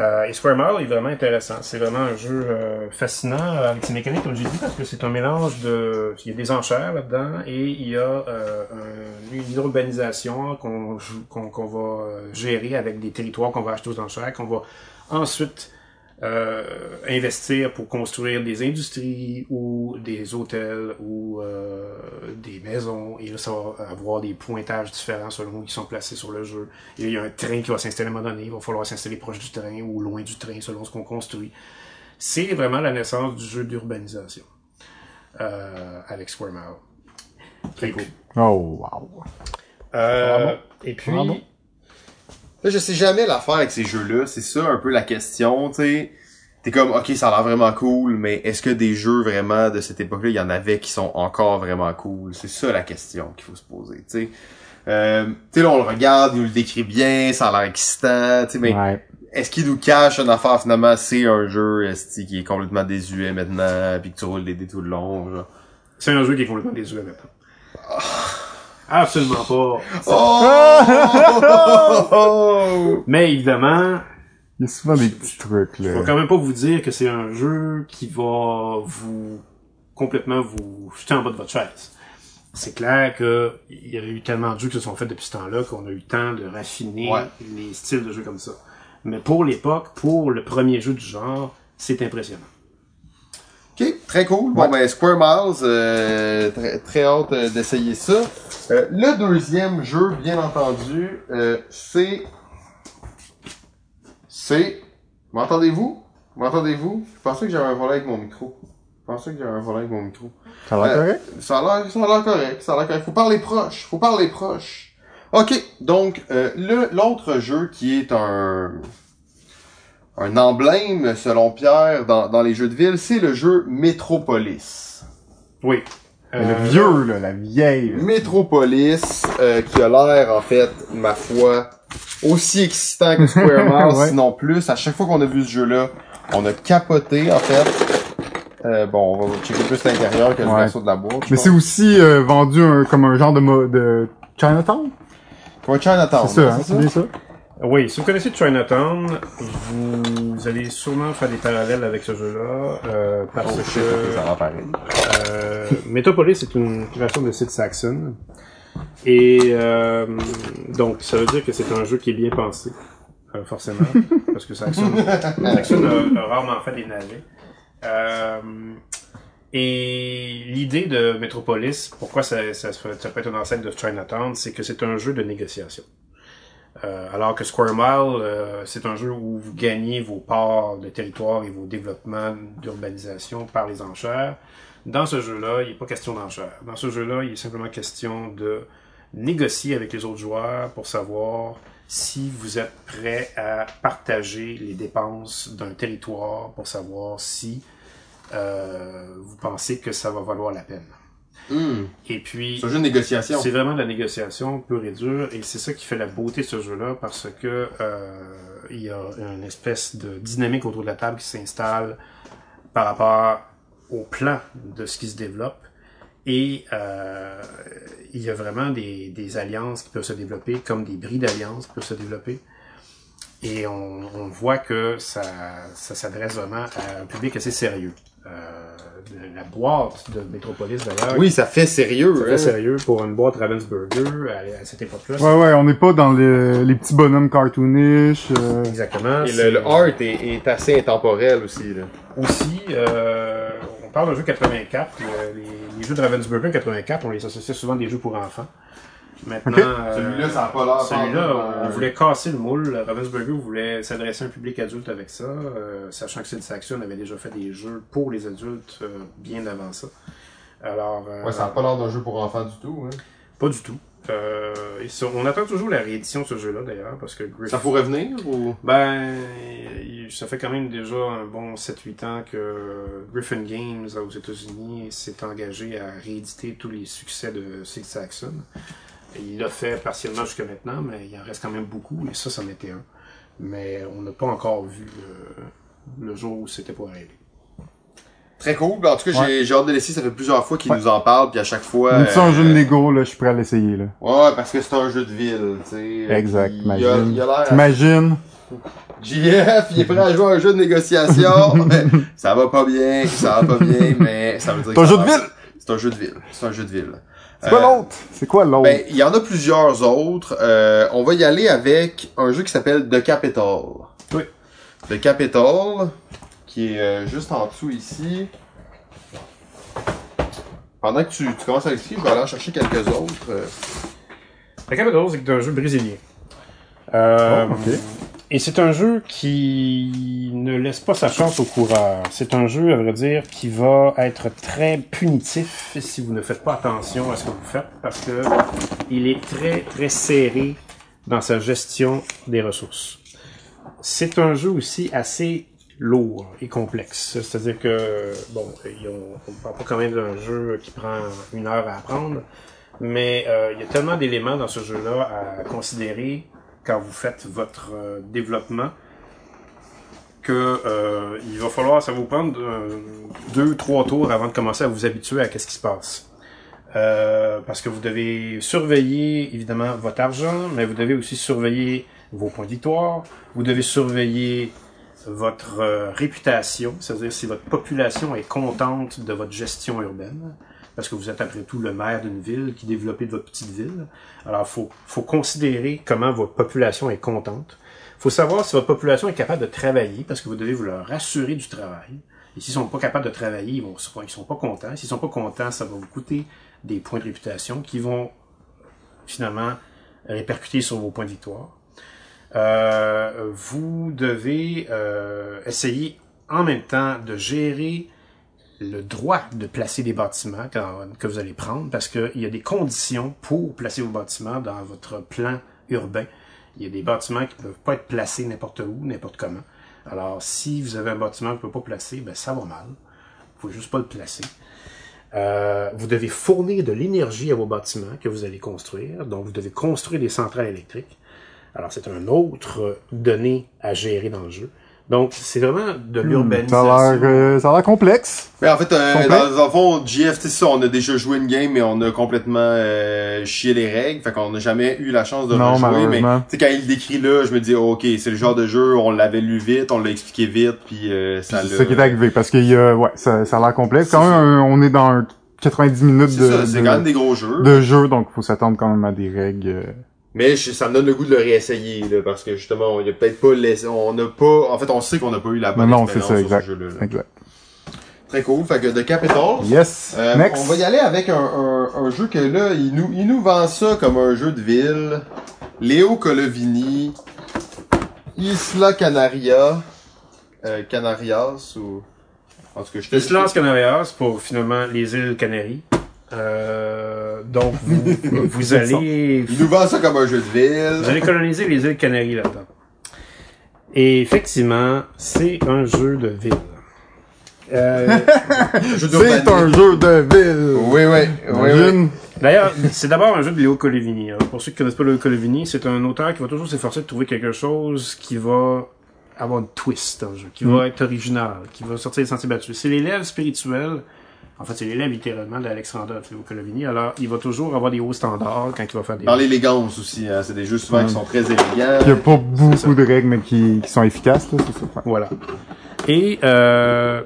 Euh, et Square Mile est vraiment intéressant. C'est vraiment un jeu euh, fascinant euh, avec ses mécaniques, comme j'ai dit, parce que c'est un mélange de... Il y a des enchères là-dedans et il y a euh, un- une urbanisation qu'on qu'on va euh, gérer avec des territoires qu'on va acheter aux enchères, qu'on va ensuite euh, investir pour construire des industries ou des hôtels ou euh, des maisons. Et là, ça va avoir des pointages différents selon où ils sont placés sur le jeu. Et il y a un train qui va s'installer à un moment donné. Il va falloir s'installer proche du train ou loin du train selon ce qu'on construit. C'est vraiment la naissance du jeu d'urbanisation euh, avec Square Mile. Très cool. Oh, wow. Euh, et puis? Là, je sais jamais l'affaire avec ces jeux-là. C'est ça un peu la question, tu sais. T'es comme, ok, ça a l'air vraiment cool, mais est-ce que des jeux vraiment de cette époque-là, il y en avait qui sont encore vraiment cool? C'est ça la question qu'il faut se poser, tu sais. Euh, tu sais, là, on le regarde, il nous le décrit bien, ça a l'air excitant, tu sais, mais Ouais. est-ce qu'il nous cache une affaire, finalement, c'est un jeu, esti, qui est complètement désuet maintenant, puis que tu roules des dés tout le long, genre? c'est un jeu qui est complètement désuet maintenant. Absolument pas. Oh! <laughs> Mais évidemment, Il y a souvent des petits trucs, Je vais là. quand même pas vous dire que c'est un jeu qui va vous complètement vous jeter en bas de votre chaise. C'est clair que il y a eu tellement de jeux qui se sont faits depuis ce temps-là qu'on a eu le temps de raffiner Ouais. les styles de jeux comme ça. Mais pour l'époque, pour le premier jeu du genre, c'est impressionnant. Très cool. Bon, ben, Square Miles, euh, très, très hâte euh, d'essayer ça. Euh, le deuxième jeu, bien entendu, euh, c'est... C'est... M'entendez-vous? M'entendez-vous? Je pensais que j'avais un volet avec mon micro. Je pensais que j'avais un volet avec mon micro. Ça a l'air Euh, correct? Ça a l'air, correct, ça a l'air correct. Faut parler proche, faut parler proche. Ok, donc euh, le l'autre jeu qui est un un emblème selon Pierre dans, dans les jeux de ville, c'est le jeu Metropolis. Oui. Euh, Le vieux, là, la vieille. là. Metropolis, euh, qui a l'air en fait, ma foi, aussi excitant que Square <laughs> Miles, Ouais. sinon plus. À chaque fois qu'on a vu ce jeu-là, on a capoté en fait. Euh, bon, on va checker plus l'intérieur que le Ouais. verso de la boîte. Mais c'est aussi euh, vendu un- comme un genre de, mo- de Chinatown? Comme un Chinatown, C'est ça, hein? c'est C'est bien ça? Oui, si vous connaissez Chinatown, vous allez sûrement faire des parallèles avec ce jeu-là, euh, parce Oh, que ça pareil. Euh, Metropolis est une création de Sid Saxon. Et euh, donc, ça veut dire que c'est un jeu qui est bien pensé, euh, forcément, <laughs> parce que Saxon, Saxon a, a rarement fait des navets. Euh, et l'idée de Metropolis, pourquoi ça, ça, se fait- ça peut être une enceinte de Chinatown, c'est que c'est un jeu de négociation. Euh, alors que Square Mile, euh, c'est un jeu où vous gagnez vos parts de territoire et vos développements d'urbanisation par les enchères. Dans ce jeu-là, il n'est pas question d'enchères. Dans ce jeu-là, il est simplement question de négocier avec les autres joueurs pour savoir si vous êtes prêt à partager les dépenses d'un territoire pour savoir si euh, vous pensez que ça va valoir la peine. Hmm. Et puis, C'est un jeu de négociation. c'est vraiment de la négociation pure et dure, et c'est ça qui fait la beauté de ce jeu-là, parce que euh, il y a une espèce de dynamique autour de la table qui s'installe par rapport au plan de ce qui se développe, et euh, il y a vraiment des, des alliances qui peuvent se développer, comme des bris d'alliances qui peuvent se développer. Et on, on voit que ça, ça s'adresse vraiment à un public assez sérieux. Euh, la boîte de Metropolis, d'ailleurs, Oui, ça fait sérieux. c'est hein. très sérieux pour une boîte Ravensburger à, à cette époque-là. Ouais, ouais, on n'est pas dans les, les petits bonhommes cartoonish. euh, Exactement. Et le, le art est, est assez intemporel aussi. Là. Aussi, euh, on parle d'un jeu 84. le- les, les jeux de Ravensburger 84, on les associait souvent à des jeux pour enfants. Maintenant, euh, Celui-là, ça a pas l'air. celui-là, on voulait casser le moule. Ravensburger voulait s'adresser à un public adulte avec ça, euh, sachant que Sid Saxon avait déjà fait des jeux pour les adultes euh, bien avant ça. Alors, euh, Ouais, ça a pas l'air d'un jeu pour enfants du tout. Hein. pas du tout. Euh, et ça- on attend toujours la réédition de ce jeu-là d'ailleurs, parce que Griff... Ça pourrait venir ou? Ben, il- ça fait quand même déjà un bon 7-8 ans que Griffin Games aux États-Unis s'est engagé à rééditer tous les succès de Sig Saxon. Il l'a fait partiellement jusqu'à maintenant, mais il en reste quand même beaucoup, et ça, c'en était un. Mais on n'a pas encore vu euh, le jour où c'était pour arriver. Très cool. Ben, En tout cas, j'ai j'ai hâte de laisser. Ça fait plusieurs fois qu'il Ouais. nous en parle, puis à chaque fois. Même si c'est un jeu de euh, Lego, là, je suis prêt à l'essayer, là. Ouais, parce que c'est un jeu de ville, tu sais. Exact, Puis Il a, imagine. il a l'air. T'imagines? JF, il est prêt à jouer à un jeu de négociation. <laughs> ça va pas bien, ça va pas bien, mais ça veut dire C'est un jeu de ville! C'est un jeu de ville. C'est un jeu de ville. C'est quoi Euh, l'autre? C'est quoi l'autre? Ben, il y en a plusieurs autres. Euh, on va y aller avec un jeu qui s'appelle The Capital. Oui. The Capital, qui est euh, juste en dessous ici. Pendant que tu, tu commences à l'expliquer, je vais aller en chercher quelques autres. Euh, La Capital, c'est un jeu brésilien. Euh, Oh, ok. Et c'est un jeu qui ne laisse pas sa chance au coureur. C'est un jeu, à vrai dire, qui va être très punitif si vous ne faites pas attention à ce que vous faites, parce que il est très, très serré dans sa gestion des ressources. C'est un jeu aussi assez lourd et complexe. C'est-à-dire que, bon, on ne parle pas quand même d'un jeu qui prend une heure à apprendre, mais euh, il y a tellement d'éléments dans ce jeu-là à considérer quand vous faites votre euh, développement que euh, il va falloir, ça vous prendre euh, deux, trois tours avant de commencer à vous habituer à qu'est-ce qui se passe. Euh, parce que vous devez surveiller évidemment votre argent, mais vous devez aussi surveiller vos points de victoire. Vous devez surveiller votre euh, réputation, c'est-à-dire si votre population est contente de votre gestion urbaine, parce que vous êtes après tout le maire d'une ville qui développe de votre petite ville. Alors, faut, faut considérer comment votre population est contente. faut savoir si votre population est capable de travailler, parce que vous devez vous leur assurer du travail. Et s'ils sont pas capables de travailler, ils vont, ils sont pas contents. S'ils sont pas contents, ça va vous coûter des points de réputation qui vont finalement répercuter sur vos points de victoire. Euh, vous devez euh, essayer en même temps de gérer le droit de placer des bâtiments que vous allez prendre parce qu'il y a des conditions pour placer vos bâtiments dans votre plan urbain. Il y a des bâtiments qui ne peuvent pas être placés n'importe où, n'importe comment. Alors, si vous avez un bâtiment que vous ne pouvez pas placer, ben ça va mal. Vous ne faut juste pas le placer. Euh, vous devez fournir de l'énergie à vos bâtiments que vous allez construire. Donc, vous devez construire des centrales électriques. Alors, c'est un autre donné à gérer dans le jeu. Donc, c'est vraiment de Hmm, Ça a l'urbanisation. l'air, euh, ça a l'air complexe. Mais en fait, euh, dans, dans le fond, GF, tu sais ça, on a déjà joué une game, mais on a complètement euh, chié les règles. Fait qu'on n'a jamais eu la chance de Non, rejouer. Mais malheureusement. tu sais, quand il le décrit là, je me dis, oh, ok, c'est le genre de jeu, on l'avait lu vite, on l'a expliqué vite, puis euh, ça C'est ça qui est arrivé, parce que y a, ouais, ça, ça a l'air complexe. Quand même, un- on est dans un 90 minutes de, ça, c'est de, quand même des gros jeux. de jeu, donc faut s'attendre quand même à des règles. Mais je- ça me donne le goût de le réessayer, là, parce que justement, il y a peut-être pas laissé, on n'a pas, en fait, on sait qu'on n'a pas eu la bonne Non, expérience ça, sur exact. ce jeu-là. là. exact. Très cool. Fait que The Capital. Yes. Euh, Next. On va y aller avec un, un, un jeu que là, il nous, il nous vend ça comme un jeu de ville. Léo Colovini. Isla Canaria. Euh, Canarias ou... En tout cas, je te Islas Canarias pour finalement les îles Canaries. Euh, donc vous, <laughs> vous allez Il nous vend ça comme un jeu de vous ville. allez coloniser les îles Canaries là-dedans. Et effectivement, c'est un jeu de ville. Euh, <laughs> C'est un jeu de ville. Oui, oui. oui, oui. Imagine. D'ailleurs, c'est d'abord un jeu de Léo Colovini. Alors, pour ceux qui connaissent pas Léo Colovini, c'est un auteur qui va toujours s'efforcer de trouver quelque chose qui va avoir une twist dans le jeu, qui va être original, qui va sortir des sentiers battus. C'est l'élève spirituel, en fait, c'est l'élève littéralement d'Alexandre Colovini. Alors, il va toujours avoir des hauts standards quand il va faire des Dans l'élégance aussi, hein. c'est des jeux souvent qui sont très élégants. Il y a pas beaucoup de règles, mais qui, qui sont efficaces, là, c'est ça. Ouais. Voilà. Et euh,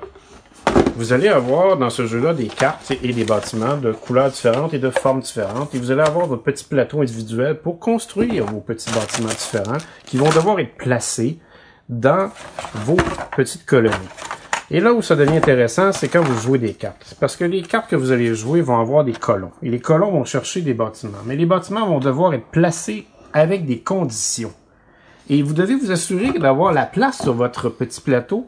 vous allez avoir dans ce jeu-là des cartes et des bâtiments de couleurs différentes et de formes différentes. Et vous allez avoir votre petit plateau individuel pour construire vos petits bâtiments différents qui vont devoir être placés dans vos petites colonies. Et là où ça devient intéressant, c'est quand vous jouez des cartes. Parce que les cartes que vous allez jouer vont avoir des colons. Et les colons vont chercher des bâtiments. Mais les bâtiments vont devoir être placés avec des conditions. Et vous devez vous assurer d'avoir la place sur votre petit plateau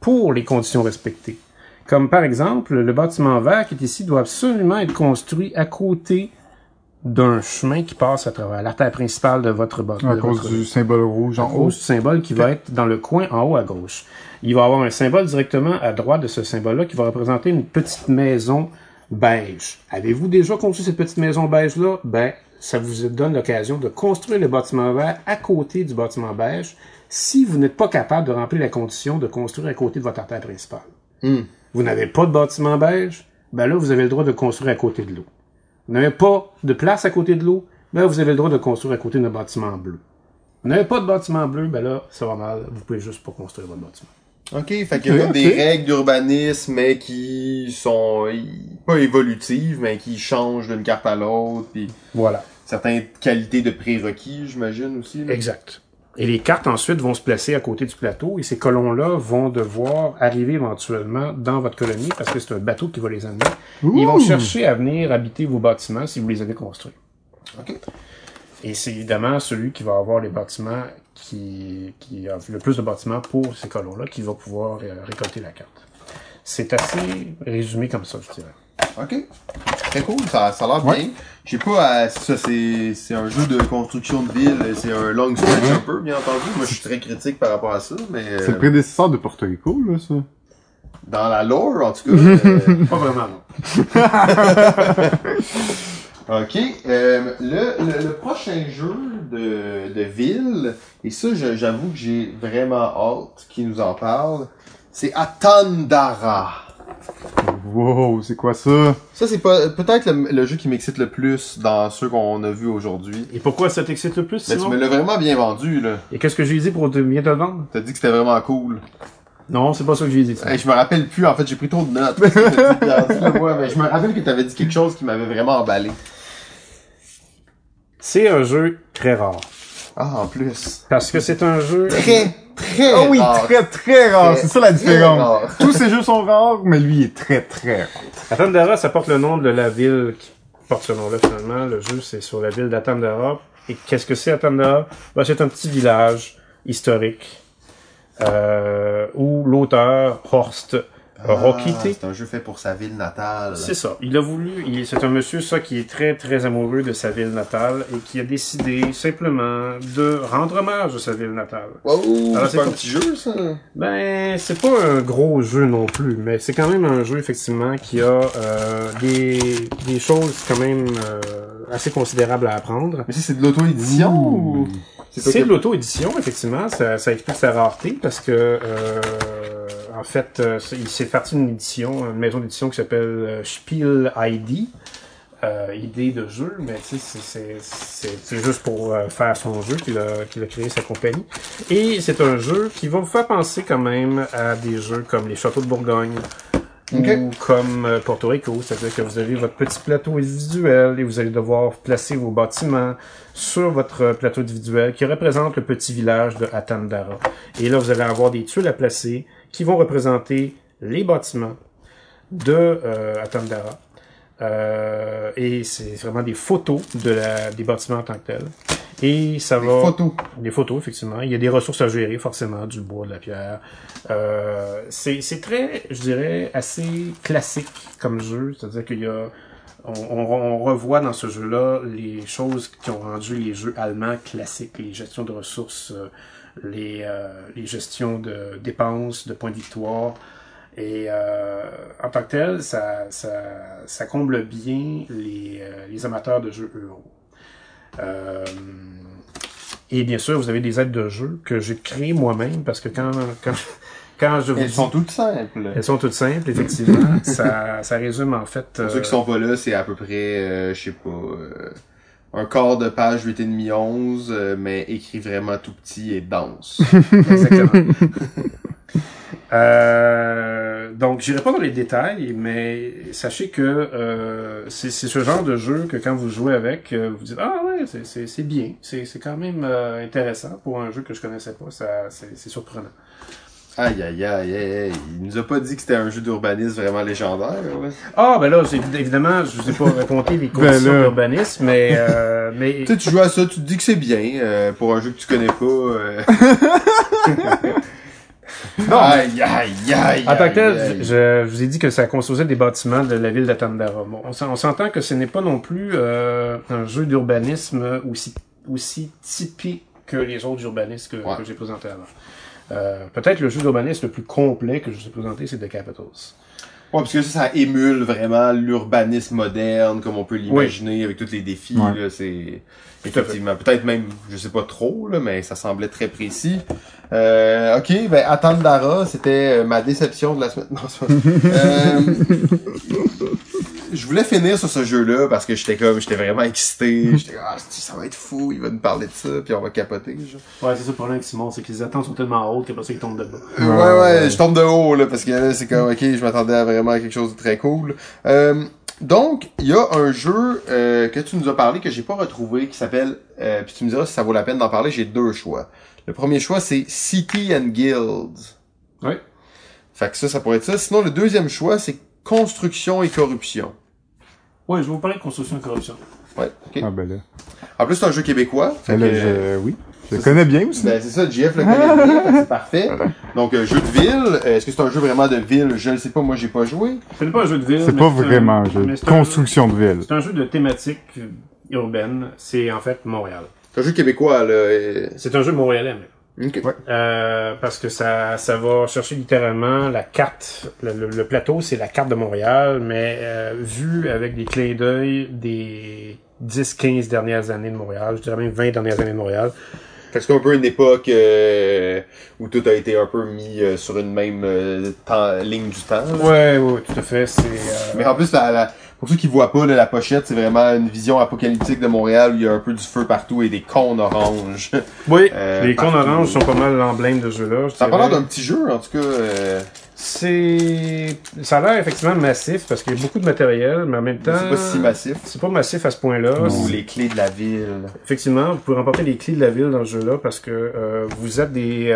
pour les conditions respectées. Comme par exemple, le bâtiment vert qui est ici doit absolument être construit à côté d'un chemin qui passe à travers l'artère principale de votre bâtiment. À cause du symbole rouge en haut. cause du symbole qui va être dans le coin en haut à gauche. Il va y avoir un symbole directement à droite de ce symbole-là qui va représenter une petite maison beige. Avez-vous déjà construit cette petite maison beige-là? Ben, ça vous donne l'occasion de construire le bâtiment vert à côté du bâtiment beige si vous n'êtes pas capable de remplir la condition de construire à côté de votre artère principale. Hmm. Vous n'avez pas de bâtiment beige, ben là, vous avez le droit de construire à côté de l'eau. Vous n'avez pas de place à côté de l'eau, ben vous avez le droit de construire à côté d'un bâtiment bleu. Vous n'avez pas de bâtiment bleu, ben là, ça va mal, vous pouvez juste pas construire votre bâtiment. OK, fait qu'il y a des règles d'urbanisme, mais qui sont euh, pas évolutives, mais qui changent d'une carte à l'autre, puis Voilà. certaines qualités de prérequis, j'imagine aussi. là. Exact. Et les cartes ensuite vont se placer à côté du plateau et ces colons-là vont devoir arriver éventuellement dans votre colonie parce que c'est un bateau qui va les amener. Ils vont chercher à venir habiter vos bâtiments si vous les avez construits. OK. Et c'est évidemment celui qui va avoir les bâtiments qui, qui a le plus de bâtiments pour ces colons-là qui va pouvoir euh, récolter la carte. C'est assez résumé comme ça, je dirais. OK. Très cool, ça, ça a l'air Ouais. bien. Je sais pas, euh, ça c'est c'est un jeu de construction de ville, c'est un long stretch un peu, bien entendu. Moi, je suis très critique par rapport à ça, mais euh, C'est le prédécesseur de Porto Rico, là, ça. dans la lore, en tout cas. <laughs> euh, Pas vraiment, non. <laughs> OK. Euh, le, le, le prochain jeu de, de ville, et ça, je- j'avoue que j'ai vraiment hâte qu'il nous en parle, c'est Atandara. Wow, c'est quoi ça? Ça, c'est pas peut-être le, le jeu qui m'excite le plus dans ceux qu'on a vus aujourd'hui. Et pourquoi ça t'excite le plus, Mais tu me l'as vraiment bien vendu, là. Et qu'est-ce que j'ai dit pour te bien te le vendre? T'as dit que c'était vraiment cool. Non, c'est pas ça que j'ai dit. ça. Hey, je me rappelle plus, en fait, j'ai pris trop de notes. <laughs> Je me rappelle que t'avais dit quelque chose qui m'avait vraiment emballé. C'est un jeu très rare. Ah, en plus. Parce que c'est un jeu... Très, très Oh oui, rare. très très rare, c'est ça la différence. rare. Tous ces jeux sont rares, mais lui il est très très rare. Atandara, ça porte le nom de la ville qui porte ce nom-là finalement. Le jeu, c'est sur la ville d'Atandara. Et qu'est-ce que c'est Atandara? Ben, c'est un petit village historique euh, où l'auteur, Horst, Ah, requitté. C'est un jeu fait pour sa ville natale. C'est ça. Il a voulu. il- C'est un monsieur, ça, qui est très, très amoureux de sa ville natale et qui a décidé simplement de rendre hommage à sa ville natale. Wow, Alors, c'est pas un petit jeu, ça? Ben, c'est pas un gros jeu non plus, mais c'est quand même un jeu effectivement qui a euh, des, des choses quand même euh, assez considérables à apprendre. Mais si c'est de l'auto-édition ou... C'est de l'auto-édition, effectivement, ça, ça explique sa rareté parce que euh, en fait, euh, il s'est parti d'une édition, une maison d'édition qui s'appelle euh, Spiel ID. Euh, idée de jeu, mais tu sais, c'est- juste pour euh, faire son jeu qu'il a, qu'il a créé sa compagnie. Et c'est un jeu qui va vous faire penser quand même à des jeux comme les Châteaux de Bourgogne, Ok. ou comme euh, Porto Rico, c'est-à-dire que vous avez votre petit plateau individuel et vous allez devoir placer vos bâtiments sur votre plateau individuel qui représente le petit village de Atandara. Et là, vous allez avoir des tuiles à placer qui vont représenter les bâtiments de euh, Atandara. Euh, et c'est vraiment des photos de la, des bâtiments en tant que tels. Et ça Des va... photos. Des photos, effectivement. Il y a des ressources à gérer, forcément, du bois, de la pierre. Euh, c'est c'est très, je dirais, assez classique comme jeu. C'est-à-dire qu'il y a... On, on- on revoit dans ce jeu-là les choses qui ont rendu les jeux allemands classiques. Les gestions de ressources, euh, les, euh, les gestions de dépenses, de points de victoire. Et euh, en tant que tel, ça, ça, ça comble bien les, euh, les amateurs de jeux euro. Euh, et bien sûr, vous avez des aides de jeu que j'ai créées moi-même parce que quand, quand, quand je vous Elles dis- sont toutes simples. elles sont toutes simples, effectivement. <laughs> ça, ça résume en fait. Pour euh, ceux qui sont pas là, c'est à peu près, euh, je sais pas, euh, un quart de page 8,5 11, euh, mais écrit vraiment tout petit et dense. <laughs> Exactement. <laughs> Euh, donc, j'irai pas dans les détails, mais sachez que euh, c'est ce genre de jeu que quand vous jouez avec, euh, vous dites ah ouais, c'est- c'est c'est bien, c'est c'est quand même euh, intéressant pour un jeu que je connaissais pas, ça c'est c'est surprenant. Aïe, aïe, aïe, aïe, aïe. Il nous a pas dit que c'était un jeu d'urbanisme vraiment légendaire, ouais. Ah, ben là, évidemment, je vous ai pas raconté les conditions là. d'urbanisme, mais, euh, mais <laughs> Tu sais, tu joues à ça, tu te dis que c'est bien, euh, pour un jeu que tu connais pas, euh. <laughs> aïe, aïe, aïe, En tant que aïe, tel, aïe. je, vous ai dit que ça construisait des bâtiments de la ville de Tandara. Bon, on s'en- on s'entend que ce n'est pas non plus euh, un jeu d'urbanisme aussi, aussi typique que les autres urbanismes que, Ouais. que j'ai présentés avant. Euh, Peut-être le jeu d'urbanisme le plus complet que je vous ai présenté, c'est The Capitals. Ouais, parce que ça, ça émule vraiment l'urbanisme moderne, comme on peut l'imaginer, avec tous les défis, Ouais. là, c'est, effectivement, peut-être même, je sais pas trop, là, mais ça semblait très précis. Euh, ok, ben, attendre Dara, c'était euh, ma déception de la semaine. Non, c'est pas- <laughs> euh, je voulais finir sur ce jeu-là parce que j'étais comme, j'étais vraiment excité. J'étais, ah, ça va être fou, il va nous parler de ça, puis on va capoter, genre. Ouais, c'est ça le problème avec Simon, c'est que les attentes sont tellement hautes qu'après ça, ils tombent de bas. Ouais, ouais, ouais. je tombe de haut, là, parce que là, c'est comme, ok, je m'attendais à vraiment quelque chose de très cool. Euh, donc, il y a un jeu euh, que tu nous as parlé, que j'ai pas retrouvé, qui s'appelle, euh, puis tu me diras si ça vaut la peine d'en parler, j'ai deux choix. Le premier choix, c'est City and Guilds. Ouais. Fait que ça, ça pourrait être ça. Sinon, le deuxième choix, c'est Construction et Corruption. Ouais, je vais vous parler de construction et corruption. Ouais, ok. Ah ben là. En plus, c'est un jeu québécois. Fait Ben là, que, je... oui. Je le connais bien aussi. Ben, c'est ça, JF le connaît bien, c'est parfait. Donc, euh, jeu de ville. Euh, Est-ce que c'est un jeu vraiment de ville? Je ne sais pas, moi, j'ai pas joué. Ce n'est pas un jeu de ville. C'est pas vraiment un jeu. de c'est un- Construction de ville. C'est un jeu de thématique urbaine. C'est en fait Montréal. C'est un jeu québécois, là. euh, C'est un jeu montréalais, mais. Ok. Ouais. Euh, parce que ça, ça va chercher littéralement la carte. Le, le- le plateau, c'est la carte de Montréal, mais euh, vu avec des clins d'œil des 10-15 dernières années de Montréal, je dirais même 20 dernières années de Montréal. Fait que c'est un peu une époque euh, où tout a été un peu mis euh, sur une même euh, temps- ligne du temps. là. Ouais, ouais, tout à fait. C'est euh, Mais en plus, la, la- pour ceux qui voient pas, là, la pochette, c'est vraiment une vision apocalyptique de Montréal où il y a un peu du feu partout et des cônes oranges. <laughs> oui, Euh, les cônes oranges sont pas mal l'emblème de ce jeu-là. je Ça l'air d'un petit jeu, en tout cas. euh, C'est, ça a l'air effectivement massif parce qu'il y a beaucoup de matériel, mais en même temps, c'est pas si massif. c'est pas massif à ce point-là. Ou les clés de la ville. Effectivement, vous pouvez remporter les clés de la ville dans ce jeu-là parce que euh, vous êtes des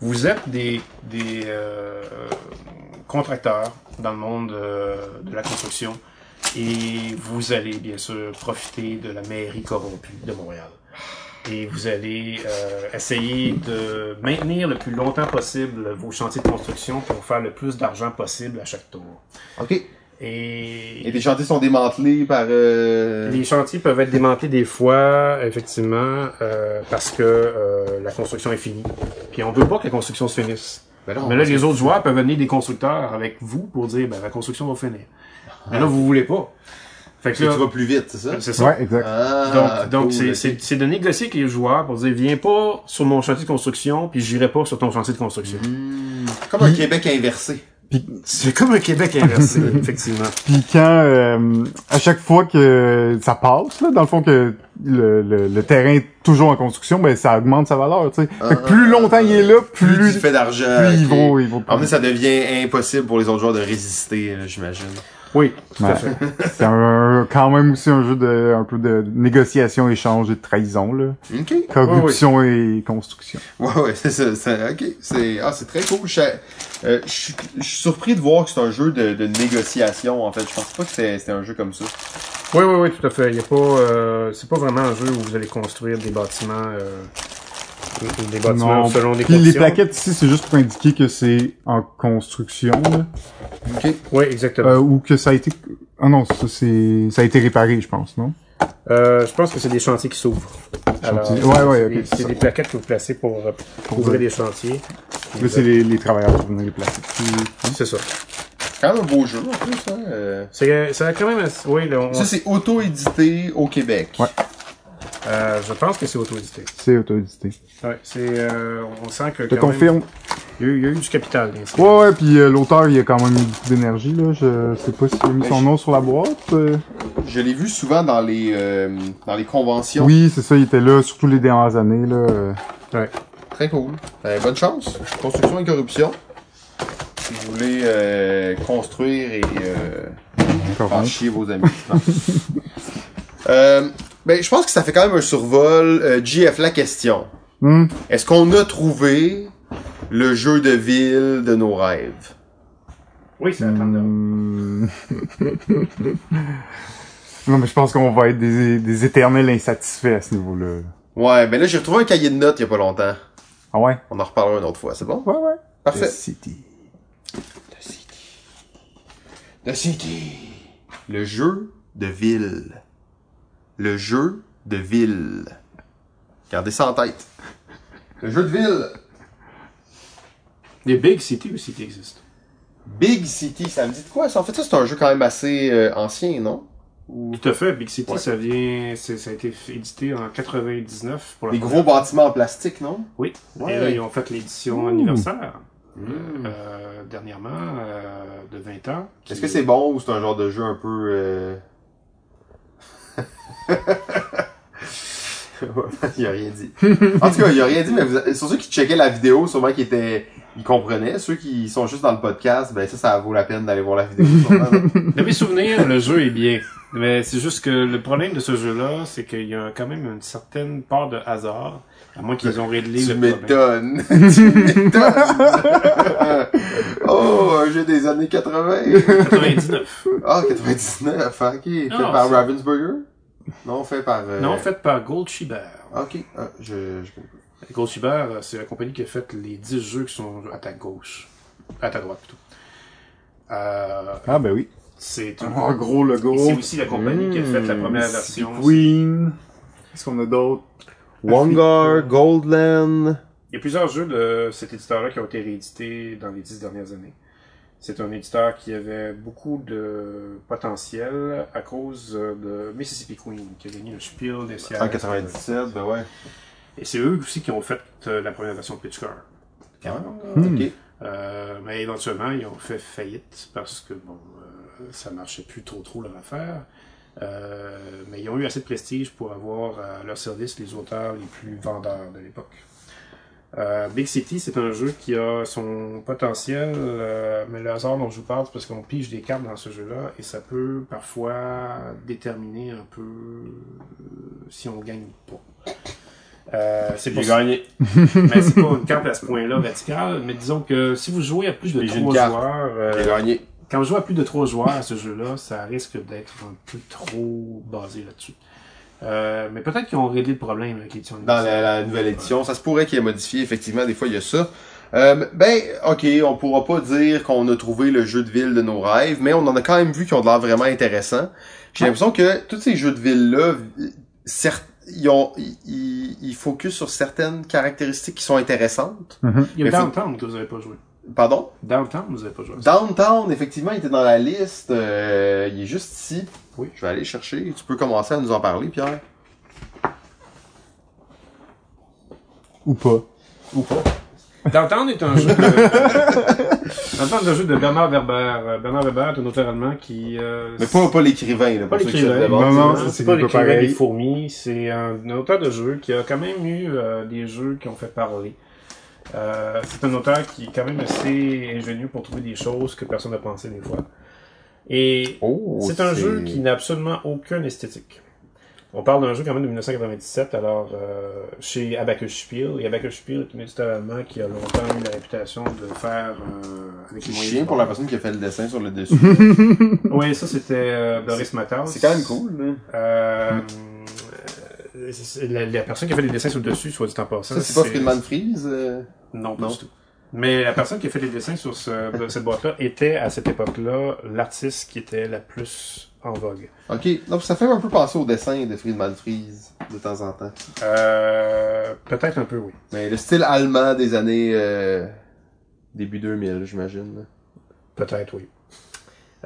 vous êtes des, des euh, contracteurs dans le monde euh, de la construction et vous allez bien sûr profiter de la mairie corrompue de Montréal. Et vous allez euh, essayer de maintenir le plus longtemps possible vos chantiers de construction pour faire le plus d'argent possible à chaque tour. OK. Et, Et les chantiers sont démantelés par... Euh... les chantiers peuvent être démantelés des fois, effectivement, euh, parce que euh, la construction est finie. Puis on veut pas que la construction se finisse. Ben non, Mais là, les autres joueurs peuvent venir des constructeurs avec vous pour dire, ben, la construction va finir. Mais là, vous voulez pas. Fait que là, tu vas plus vite, c'est ça? c'est ça. Ouais, exact. Ah, Donc, donc cool, c'est, c'est de négocier avec les joueurs pour dire, viens pas sur mon chantier de construction, puis j'irai pas sur ton chantier de construction. Hmm. Comme un Québec inversé. C'est comme un Québec inversé, <laughs> effectivement. Puis quand euh, à chaque fois que ça passe, là, dans le fond que le, le, le terrain est toujours en construction, ben ça augmente sa valeur. Tu sais. Fait que plus longtemps il est là, Plus, plus, tu fais d'argent. plus ils ok. vont, ils vont. En plus, ça devient impossible pour les autres joueurs de résister, j'imagine. Oui, tout à fait. <laughs> C'est un, quand même aussi un jeu de un peu de négociation, échange et de trahison là, OK. corruption et construction. Ouais, ouais, c'est ça. c'est- ok, c'est ah, c'est très cool. Je euh, je suis je suis surpris de voir que c'est un jeu de, de négociation. En fait, je pense pas que c'était c'était un jeu comme ça. Oui, oui, oui, tout à fait. Il y a pas, euh, c'est pas vraiment un jeu où vous allez construire des bâtiments, euh, des bâtiments Non. selon des Puis les plaquettes ici, c'est juste pour indiquer que c'est en construction là, Ok. Oui, exactement. euh, ou que ça a été. Ah non, ça c'est ça a été réparé, je pense, non? Euh, je pense que c'est des chantiers qui s'ouvrent. Alors. Ouais, ouais, c'est des- c'est C'est ça. des plaquettes que vous placez pour, euh, pour ouvrir des chantiers. Là, c'est les, les travailleurs qui viennent les placer. C'est ça. C'est quand même un beau jeu en plus. Hein? C'est, ça a quand même, assez- oui, là, on- Ça c'est auto-édité au Québec. Ouais. Euh, je pense que c'est auto-édité. C'est auto-édité. Ouais, c'est, euh, on sent que Je te quand même, confirme. il y, a eu, il y a eu du capital, bien sûr. Ouais, ouais, puis euh, l'auteur, il a quand même mis beaucoup d'énergie, là. Je sais pas s'il a mis Ben, son je- nom sur la boîte. euh. Je l'ai vu souvent dans les euh, dans les conventions. Oui, c'est ça, il était là, surtout les dernières années, là. Ouais. Très cool. Ben, bonne chance. Construction et corruption. Si vous voulez euh, construire et euh, faire chier vos amis. <laughs> Euh, ben, je pense que ça fait quand même un survol. Euh, JF, la question. Hmm. Est-ce qu'on a trouvé le jeu de ville de nos rêves? Oui, c'est la trame de... Hmm. <laughs> non, mais je pense qu'on va être des, des éternels insatisfaits à ce niveau-là. Ouais, ben là, j'ai retrouvé un cahier de notes il y a pas longtemps. Ah ouais? On en reparlera une autre fois, c'est bon? Ouais, ouais. Parfait. The City. The City. The City. Le jeu de ville. Le jeu de ville. Gardez ça en tête. Le jeu de ville. Les Big City aussi qui existent. Big City, ça me dit de quoi ça? En fait, ça, c'est un jeu quand même assez euh, ancien, non? Ou Tout à fait. Big City, Ouais. ça vient, ça a été édité en 99 pour la des première gros bâtiments en plastique, non? Oui. Ouais. Et là, ils ont fait l'édition anniversaire, euh, dernièrement, euh, de 20 ans. qui- Est-ce que c'est bon ou c'est un genre de jeu un peu... <laughs> Il a rien dit. En tout cas, il a rien dit, mais vous... sur ceux qui checkaient la vidéo, sûrement qu'ils étaient... Ils comprenaient. Ceux qui sont juste dans le podcast, ben ça, ça vaut la peine d'aller voir la vidéo. sûrement. <laughs> De mes souvenirs, le jeu est bien. Mais c'est juste que le problème de ce jeu-là, c'est qu'il y a quand même une certaine part de hasard. À moins qu'ils ont réglé tu le problème. m'étonnes. <laughs> tu m'étonnes. oh, un jeu des années 80. 99. Ah, 99. ah, Ok. Fait Non, par Ravensburger? Non, fait par... euh, Non, fait par Gold Shiber. Ok. Ah, je... je... connais pas. Gold Shiber, euh, c'est la compagnie qui a fait les 10 jeux qui sont à ta gauche. À ta droite, plutôt. Euh, Ah, ben oui. c'est Un gros logo. C'est aussi la compagnie qui a fait la Mmh, première City version. Queen. Qu'est-ce qu'on a d'autre? Wangar, Goldland. Il y a plusieurs jeux de cet éditeur-là qui ont été réédités dans les dix dernières années. C'est un éditeur qui avait beaucoup de potentiel à cause de Mississippi Queen, qui a gagné le Spiel des Sierras. En 97, ben ouais. Et c'est eux aussi qui ont fait euh, la première version de Pitch Car. Ah, Hmm. ok. Euh, mais éventuellement, ils ont fait faillite parce que bon, euh, ça marchait plus trop trop leur affaire. Euh, mais ils ont eu assez de prestige pour avoir à leur service les auteurs les plus vendeurs de l'époque. Euh, Big City, c'est un jeu qui a son potentiel, euh, mais le hasard dont je vous parle, c'est parce qu'on pige des cartes dans ce jeu-là et ça peut parfois déterminer un peu euh, si on gagne ou pas. Euh, c'est pour gagné. <laughs> mais c'est pas une carte à ce point-là verticale, mais disons que si vous jouez à plus de trois joueurs, euh, gagné. quand vous jouez à plus de trois joueurs à ce jeu-là, ça risque d'être un peu trop basé là-dessus. Euh, mais peut-être qu'ils ont réglé le problème avec l'édition Dans la, la nouvelle édition, ça se pourrait qu'il ait modifié, effectivement, des fois il y a ça. Euh, ben, ok, on pourra pas dire qu'on a trouvé le jeu de ville de nos rêves, mais on en a quand même vu qui ont de l'air vraiment intéressants. J'ai l'impression que tous ces jeux de ville-là, certes, ils, ont, ils, ils focus sur certaines caractéristiques qui sont intéressantes. Il y a faut- Downtown que vous avez pas joué. Pardon? Downtown, vous avez pas joué. Downtown, effectivement, il était dans la liste. euh, il est juste ici. Oui. Je vais aller le chercher. Tu peux commencer à nous en parler, Pierre. Ou pas. Ou pas. Downtown est un jeu de... Downtown est un jeu de Bernard Werber. Euh, Bernard Werber est un auteur allemand qui... euh, Mais pas, pas l'écrivain, là. Pas l'écrivain. Non, non, c'est pas l'écrivain des fourmis, c'est un, un auteur de jeu qui a quand même eu euh, des jeux qui ont fait parler. Euh, c'est un auteur qui est quand même assez ingénieux pour trouver des choses que personne n'a pensé des fois. Et Oh, c'est un jeu qui n'a absolument aucune esthétique. On parle d'un jeu quand même de 1997, alors euh, chez Abacus Spiel. Et Abacus Spiel est un éditeur allemand qui a longtemps eu la réputation de faire euh, avec les moyens chien pour la personne qui a fait le dessin sur le dessus. <laughs> <laughs> Oui, ça c'était euh, Boris Matthaus. c'est quand même cool, là. Euh, la, la personne qui a fait les dessins sur le dessus, soit dit en passant. Ça, c'est pas Friedman Freeze? euh? Non, pas Non. du tout. Mais la personne qui a fait les dessins sur ce- cette boîte-là était, à cette époque-là, l'artiste qui était la plus en vogue. Ok. Donc, ça fait un peu penser au dessin de Friedman Freeze, de temps en temps. Euh, peut-être un peu, oui. Mais le style allemand des années, euh, début 2000, j'imagine. Peut-être, oui.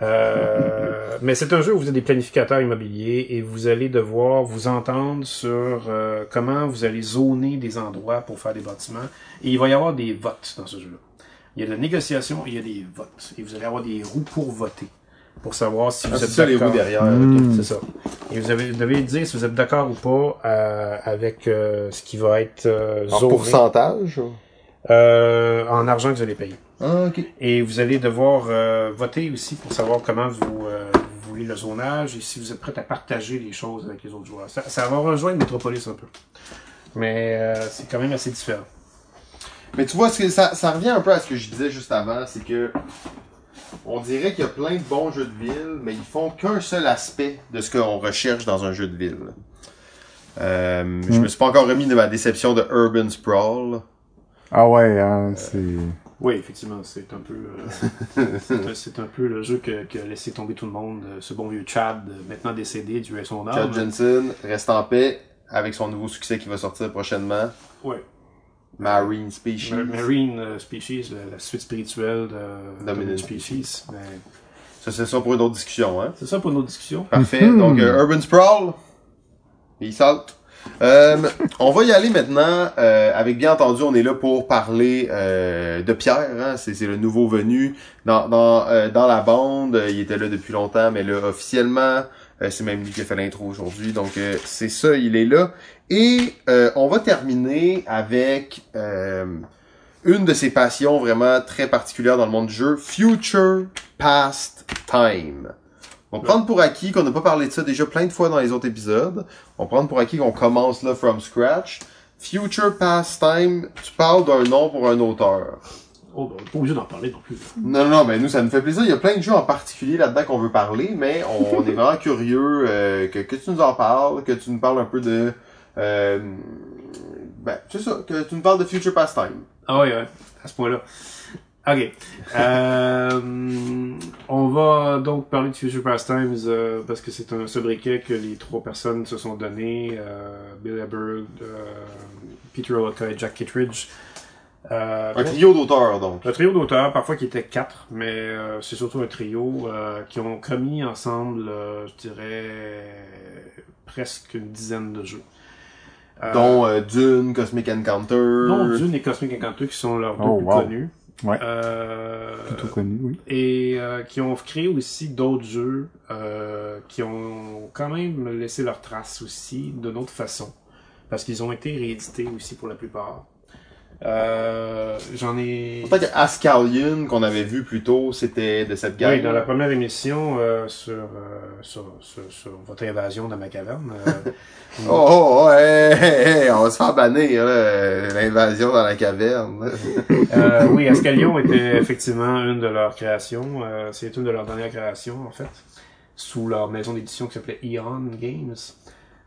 Euh, mais c'est un jeu où vous êtes des planificateurs immobiliers et vous allez devoir vous entendre sur euh, comment vous allez zoner des endroits pour faire des bâtiments. Et il va y avoir des votes dans ce jeu-là. Il y a de la négociation et il y a des votes. Et vous allez avoir des roues pour voter. Pour savoir si vous Ah, c'est êtes ça les d'accord. roues derrière. Hmm. C'est ça. Et vous, avez, vous devez dire si vous êtes d'accord ou pas euh, avec euh, ce qui va être euh, En zoné pourcentage? ou- euh, en argent que vous allez payer. Ah. Et vous allez devoir euh, voter aussi pour savoir comment vous, euh, vous voulez le zonage et si vous êtes prêt à partager les choses avec les autres joueurs. Ça, ça va rejoindre Metropolis un peu. Mais euh, c'est quand même assez différent. Mais tu vois, ce que ça, ça revient un peu à ce que je disais juste avant, c'est que on dirait qu'il y a plein de bons jeux de ville, mais ils font qu'un seul aspect de ce qu'on recherche dans un jeu de ville. Euh, Je me suis pas encore remis de ma déception de Urban Sprawl. Ah ouais, hein, c'est... Oui, effectivement, c'est un peu, euh, <laughs> c'est un- peu le jeu que, que a laissé tomber tout le monde. euh, Ce bon vieux Chad, euh, maintenant décédé, Dieu ait son âme. Chad Jensen reste en paix avec son nouveau succès qui va sortir prochainement, Ouais. Marine Species. Ma- Marine Species, la, la suite spirituelle de Dominant Species. Mais Ça, c'est ça pour une autre discussion, hein? c'est ça pour nos discussions. Parfait. Mhm. Donc, euh, Urban Sprawl. Il saute. Euh, on va y aller maintenant. euh, avec bien entendu, on est là pour parler euh, de Pierre. Hein, c'est, le nouveau venu dans dans dans la bande. Il était là depuis longtemps, mais là officiellement, c'est même lui qui a fait l'intro aujourd'hui. Donc c'est ça, il est là. Et on va terminer avec une de ses passions vraiment très particulières dans le monde du jeu, Future Past Time. On va prendre pour acquis qu'on n'a pas parlé de ça déjà plein de fois dans les autres épisodes. On va prendre pour acquis qu'on commence là from scratch. Future Past Time, tu parles d'un nom pour un auteur. Oh, ben, on n'est pas obligé d'en parler non plus. Non, non, non, mais nous, ça nous fait plaisir. Il y a plein de jeux en particulier là-dedans qu'on veut parler, mais on, <laughs> on est vraiment curieux euh, que, que tu nous en parles, que tu nous parles un peu de... Euh, ben, c'est ça, que tu nous parles de Future Past Time. Ah ouais, ouais, à ce point-là. Ok. Euh, on va donc parler de Future Pastimes euh, parce que c'est un sobriquet que les trois personnes se sont donné. Euh, Bill Eberg, euh, Peter Olotka et Jack Kittredge. Euh, Un trio d'auteurs, donc. un trio d'auteurs, parfois qui étaient quatre, mais euh, c'est surtout un trio euh, qui ont commis ensemble, euh, je dirais, presque une dizaine de jeux. Euh, Dont euh, Dune, Cosmic Encounter... dont Dune et Cosmic Encounter qui sont leurs deux Oh, plus wow. connus. Ouais. Euh, Plutôt connu, oui. et euh, qui ont créé aussi d'autres jeux euh, qui ont quand même laissé leur trace aussi d'une autre façon. Parce qu'ils ont été réédités aussi pour la plupart. Euh, J'en ai... Pourtant que Ascalion, qu'on avait vu plus tôt, c'était de cette gang. Oui, dans la première émission euh, sur, euh, sur, sur, sur votre invasion de ma caverne. euh, <laughs> Oh, oh, oh, hey, hey, hey, on va se faire bannir, l'invasion dans la caverne. <laughs> euh, oui, Ascalion était effectivement une de leurs créations. Euh, C'est une de leurs dernières créations, en fait, sous leur maison d'édition qui s'appelait Eon Games.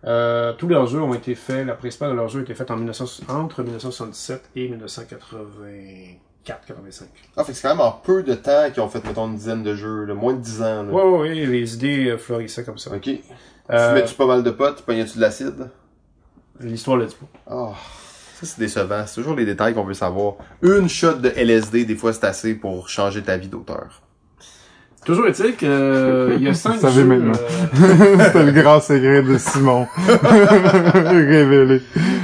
Euh, tous leurs jeux ont été faits, la principale de leurs jeux a été faite en 1900 entre 1977 et 1984-85. Ah, fait que c'est quand même en peu de temps qu'ils ont fait, mettons, une dizaine de jeux, là, moins de dix ans, là. Ouais, ouais, ouais, les idées euh, florissaient comme ça. Ok. Tu Euh, mets-tu pas mal de potes? Tu pognais-tu de l'acide? L'histoire le dit pas. Oh, ça c'est décevant. C'est toujours les détails qu'on veut savoir. Une shot de LSD, des fois, c'est assez pour changer ta vie d'auteur. Toujours est-il que euh, il y a cinq savez jeux, maintenant. euh, <laughs> C'était le grand secret de Simon. <laughs> Révélé.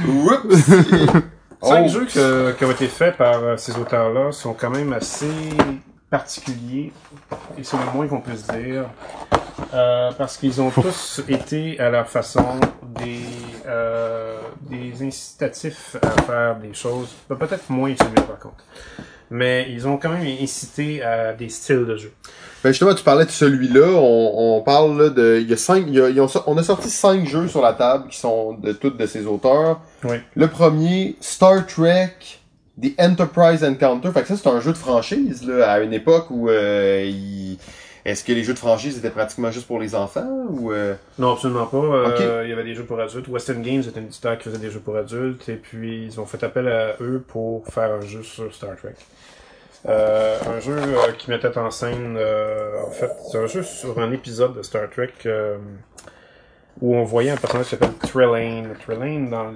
Oups! <laughs> Cinq Oh. jeux que- qui ont été faits par euh, ces auteurs-là sont quand même assez particuliers, et c'est le moins qu'on peut se dire, euh, parce qu'ils ont tous été à leur façon des, euh, des incitatifs à faire des choses, ben, peut-être moins celui-là par contre, mais ils ont quand même incité à des styles de jeu. Ben justement, tu parlais de celui-là. On, on parle là de. Il y a cinq. il y a- ils ont sor- on a sorti cinq jeux sur la table qui sont de toutes de ces auteurs. Oui. Le premier, Star Trek, The Enterprise Encounter. Fait que ça, c'est un jeu de franchise, là, à une époque où euh, il- Est-ce que les jeux de franchise étaient pratiquement juste pour les enfants ou euh, Non, absolument pas. Euh. Il y avait des jeux pour adultes. Western Games était un éditeur qui faisait des jeux pour adultes et puis ils ont fait appel à eux pour faire un jeu sur Star Trek. Euh, un jeu euh, qui mettait en scène, euh, en fait, c'est un jeu sur un épisode de Star Trek euh, où on voyait un personnage qui s'appelle Trelane. Trelane dans le,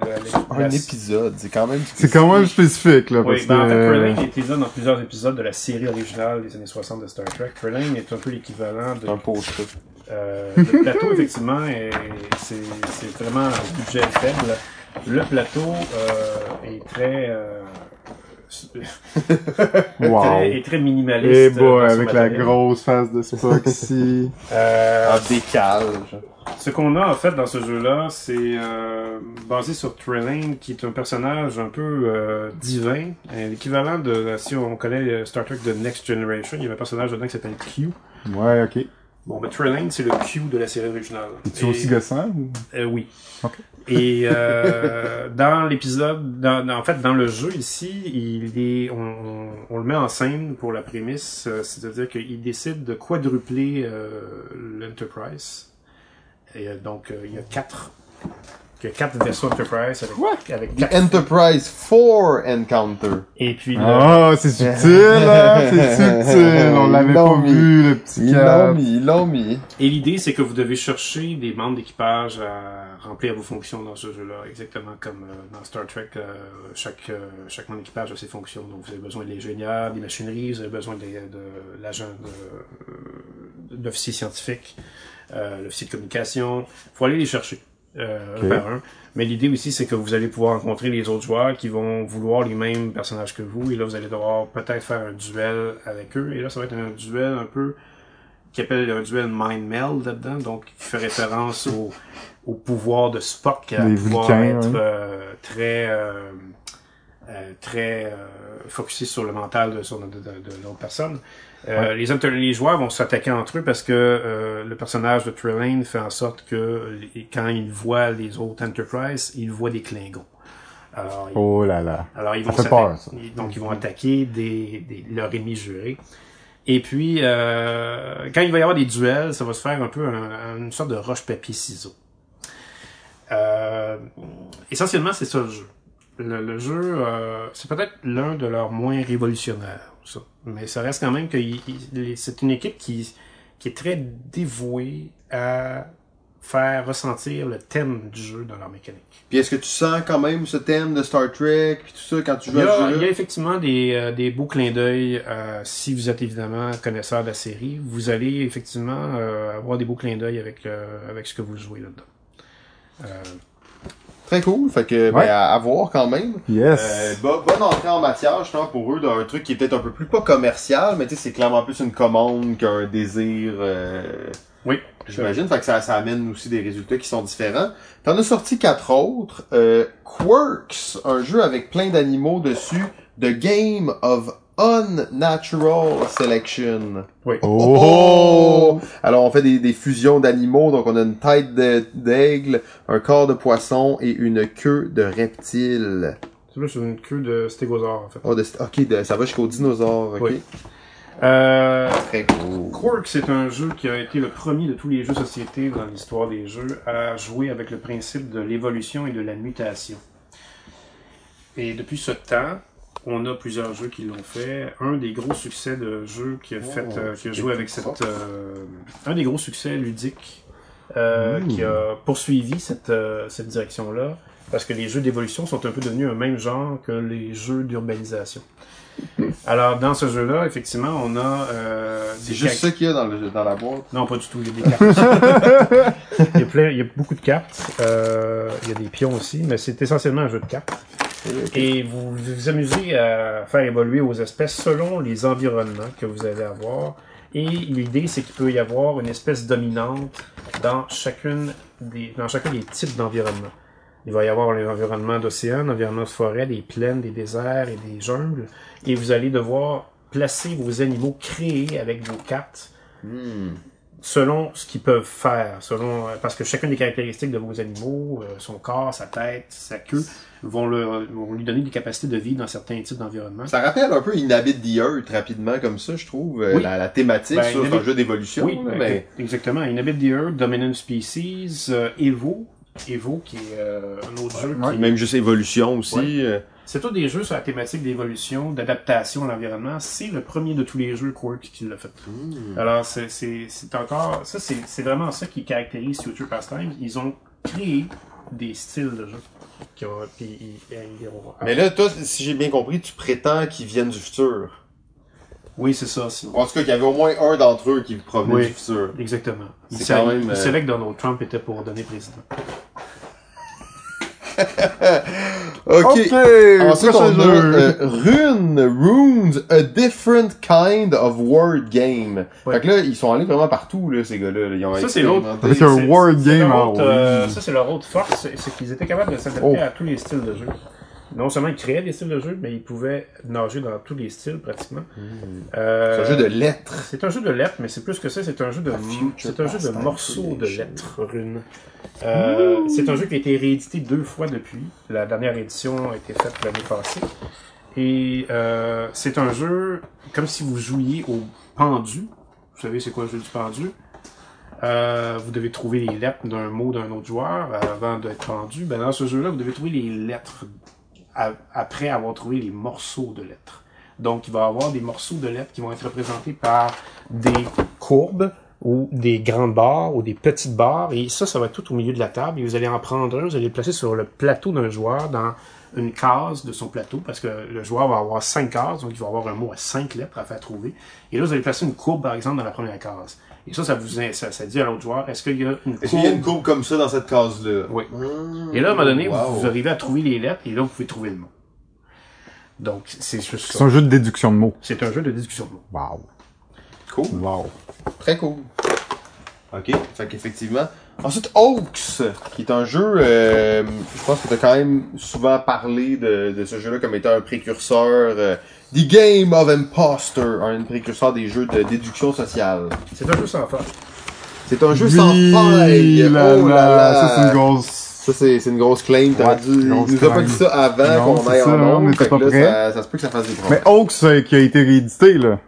un la- épisode C'est quand même. C'est quand même spécifique, là, parce Oui, ben, en fait. Trelane était là dans plusieurs épisodes de la série originale des années 60 de Star Trek. Trelane est un peu l'équivalent de Un poster. euh, le plateau, effectivement, est, c'est, c'est vraiment un budget faible. Le plateau euh, est très, euh, Wow. très, est très minimaliste. Eh euh, son avec la grosse face de Spock <laughs> ici. Euh, En décalage. ce qu'on a en fait dans ce jeu-là, c'est euh, basé sur Trelane, qui est un personnage un peu euh, divin, l'équivalent de si on connaît Star Trek de Next Generation. Il y avait un personnage dedans qui s'appelle Q. Ouais, ok. Bon, ben, Trelane, c'est le Q de la série originale. Es-tu Et- aussi gossant ou? Euh, oui. Ok. Et euh, dans l'épisode, dans, en fait, dans le jeu ici, il est, on, on, on le met en scène pour la prémisse, euh, c'est-à-dire qu'il décide de quadrupler euh, l'Enterprise. Et euh, donc, euh, il y a quatre, il y a quatre vaisseaux Enterprise avec, avec The quatre. Enterprise 4 Encounter. Et puis, Ah, c'est subtil, hein? C'est <laughs> subtil. On l'avait pas mis. vu, le petit Ils l'ont mis, ils l'ont mis. Et l'idée, c'est que vous devez chercher des membres d'équipage à remplir vos fonctions dans ce jeu-là, exactement comme euh, dans Star Trek, euh, chaque, euh, chaque membre d'équipage a ses fonctions. Donc, vous avez besoin de l'ingénieur, des machineries, vous avez besoin de, de l'agent de, d'officier scientifique, euh, l'officier de communication. faut aller les chercher. Euh, Ok. un par un. Mais l'idée aussi, c'est que vous allez pouvoir rencontrer les autres joueurs qui vont vouloir les mêmes personnages que vous. Et là, vous allez devoir peut-être faire un duel avec eux. Et là, ça va être un duel un peu qui appelle un duel mind meld là-dedans, donc qui fait référence au, au pouvoir de Spock à Les pouvoir Vulcains, être euh, très euh, euh, très euh, focusé sur le mental de, sur- de, de, de l'autre personne. Euh, les, les joueurs vont s'attaquer entre eux parce que le personnage de Trelane fait en sorte que quand il voit les autres Enterprise, il voit des Klingons. Alors, Oh là là. alors, ils vont peur, ça. Donc, ils vont attaquer des, des, leurs ennemis jurés. Et puis, euh, quand il va y avoir des duels, ça va se faire un peu un- une sorte de roche-papier-ciseaux. Euh, essentiellement, c'est ça le jeu. Le, jeu, euh, c'est peut-être l'un de leurs moins révolutionnaires, ça. Mais ça reste quand même que c'est une équipe qui, qui est très dévouée à faire ressentir le thème du jeu dans leur mécanique. Puis est-ce que tu sens quand même ce thème de Star Trek, puis tout ça, quand tu joues Il y, à ce il y a effectivement des, euh, des beaux clins d'œil. euh, si vous êtes évidemment connaisseur de la série, vous allez effectivement euh, avoir des beaux clins d'œil avec, euh, avec ce que vous jouez là-dedans. Euh, Très cool, fait que, ben, à, à voir quand même. Yes. Euh, bo- bonne entrée en matière, justement, pour eux, d'un truc qui est peut-être un peu plus pas commercial, mais tu sais, c'est clairement plus une commande qu'un désir, euh, oui, j'imagine. Fait que ça, ça amène aussi des résultats qui sont différents. T'en as sorti quatre autres. Euh, Quirks, un jeu avec plein d'animaux dessus. The Game of Unnatural Selection. Oui. Oh! Alors, on fait des, des fusions d'animaux. Donc, on a une tête d'aigle, un corps de poisson et une queue de reptile. C'est là, c'est une queue de stégosaure, en fait. Oh, de- ok, de- ça va jusqu'au dinosaure. Ok. Oui. Euh. Quark, c'est un jeu qui a été le premier de tous les jeux société dans l'histoire des jeux à jouer avec le principe de l'évolution et de la mutation. Et depuis ce temps, on a plusieurs jeux qui l'ont fait. Un des gros succès de jeu qui a fait, Oh, euh, qui a joué avec cette, euh, un des gros succès ludiques euh, Mmh. qui a poursuivi cette, cette direction-là, parce que les jeux d'évolution sont un peu devenus un même genre que les jeux d'urbanisation. Alors, dans ce jeu-là, effectivement, on a euh, C'est juste ça qu'il y a dans, le, dans la boîte? non, pas du tout. Il y a des cartes. <laughs> il, y a plein, il y a beaucoup de cartes. Euh, il y a des pions aussi, mais c'est essentiellement un jeu de cartes. Et vous vous amusez à faire évoluer vos espèces selon les environnements que vous allez avoir. Et l'idée, c'est qu'il peut y avoir une espèce dominante dans chacune des, dans chacun des types d'environnements. Il va y avoir l'environnement d'océan, l'environnement de forêt, des plaines, des déserts et des jungles. Et vous allez devoir placer vos animaux créés avec vos cartes Hmm. selon ce qu'ils peuvent faire, selon euh, parce que chacune des caractéristiques de vos animaux, euh, son corps, sa tête, sa queue, vont, le- vont lui donner des capacités de vie dans certains types d'environnements. Ça rappelle un peu Inhabit the Earth rapidement comme ça, je trouve. euh, Oui. la, la thématique Ben, sur Inhabit- un jeu d'évolution. Oui, ben, mais exactement. Inhabit the Earth, Dominant Species, euh, Evo, Evo qui est euh, un autre jeu. Ouais. qui- même juste évolution aussi. Ouais. euh, C'est tous des jeux sur la thématique d'évolution, d'adaptation à l'environnement. C'est le premier de tous les jeux Quark qui l'a fait. Alors, c'est- encore... Ça, c'est vraiment ça qui caractérise Future Pastimes. Ils ont créé des styles de jeu. Qui ont, puis ils- ils ont- Mais là, toi, si j'ai bien compris, tu prétends qu'ils viennent du futur. Oui, c'est ça. En tout cas, qu'il y avait au moins un d'entre eux qui provenait Oui. du futur. Exactement. Il, C'est quand il- même, il euh, savait que Donald Trump était pour donner président. <laughs> Ok. Ok, Ensuite, on a euh, Rune, Runes, a different kind of word game. Ouais. Fait que là, ils sont allés vraiment partout, là, ces gars-là. là. Ils ont Ça, c'est l'autre. Avec un C'est- word c'est game, leur ah autre, oui. euh, ça, c'est leur autre force, c'est- c'est qu'ils étaient capables de s'adapter Oh. à tous les styles de jeu. Non seulement il créait des styles de jeu, mais il pouvait nager dans tous les styles pratiquement. Euh, C'est un jeu de lettres. C'est un jeu de lettres, mais c'est plus que ça, c'est un jeu de, c'est un jeu de morceaux de lettres runes. Euh, c'est un jeu qui a été réédité deux fois depuis. La dernière édition a été faite l'année passée. Et euh, c'est un jeu comme si vous jouiez au pendu. Vous savez c'est quoi le jeu du pendu? Euh, vous devez trouver les lettres d'un mot d'un autre joueur avant d'être pendu. Ben, dans ce jeu-là, vous devez trouver les lettres après avoir trouvé les morceaux de lettres. Donc, il va y avoir des morceaux de lettres qui vont être représentés par des courbes ou des grandes barres ou des petites barres. Et ça, ça va être tout au milieu de la table. Et vous allez en prendre un, vous allez le placer sur le plateau d'un joueur dans une case de son plateau parce que le joueur va avoir cinq cases, donc il va avoir un mot à cinq lettres à faire trouver. Et là, vous allez placer une courbe, par exemple, dans la première case. Et ça, ça vous ça, ça dit à l'autre joueur, est-ce qu'il y a une Est-ce qu'il y a une courbe comme ça dans cette case-là? Oui. Mmh. Et là, à un moment donné, Wow. vous, vous arrivez à trouver les lettres et là, vous pouvez trouver le mot. Donc, c'est juste C'est ça. un jeu de déduction de mots. C'est un jeu de discussion de mots. Wow. Cool. Wow. Très cool. Ok, fait qu'effectivement. Ensuite, Oaks, qui est un jeu, euh, je pense que tu as quand même souvent parlé de, de ce jeu-là comme étant un précurseur, euh, The Game of Imposter, un précurseur des jeux de déduction sociale. C'est un jeu sans fin. C'est un jeu sans faille. oh là là. Ça, c'est une grosse... Ça, c'est, c'est une grosse claim. T'aurais Ouais, dû, il grosse nous a pas claim. dit ça avant Non, qu'on c'est aille ça, en on ondes. était Fait pas là, ça, ça se peut que ça fasse des problèmes. Mais Oaks, euh, qui a été réédité, là.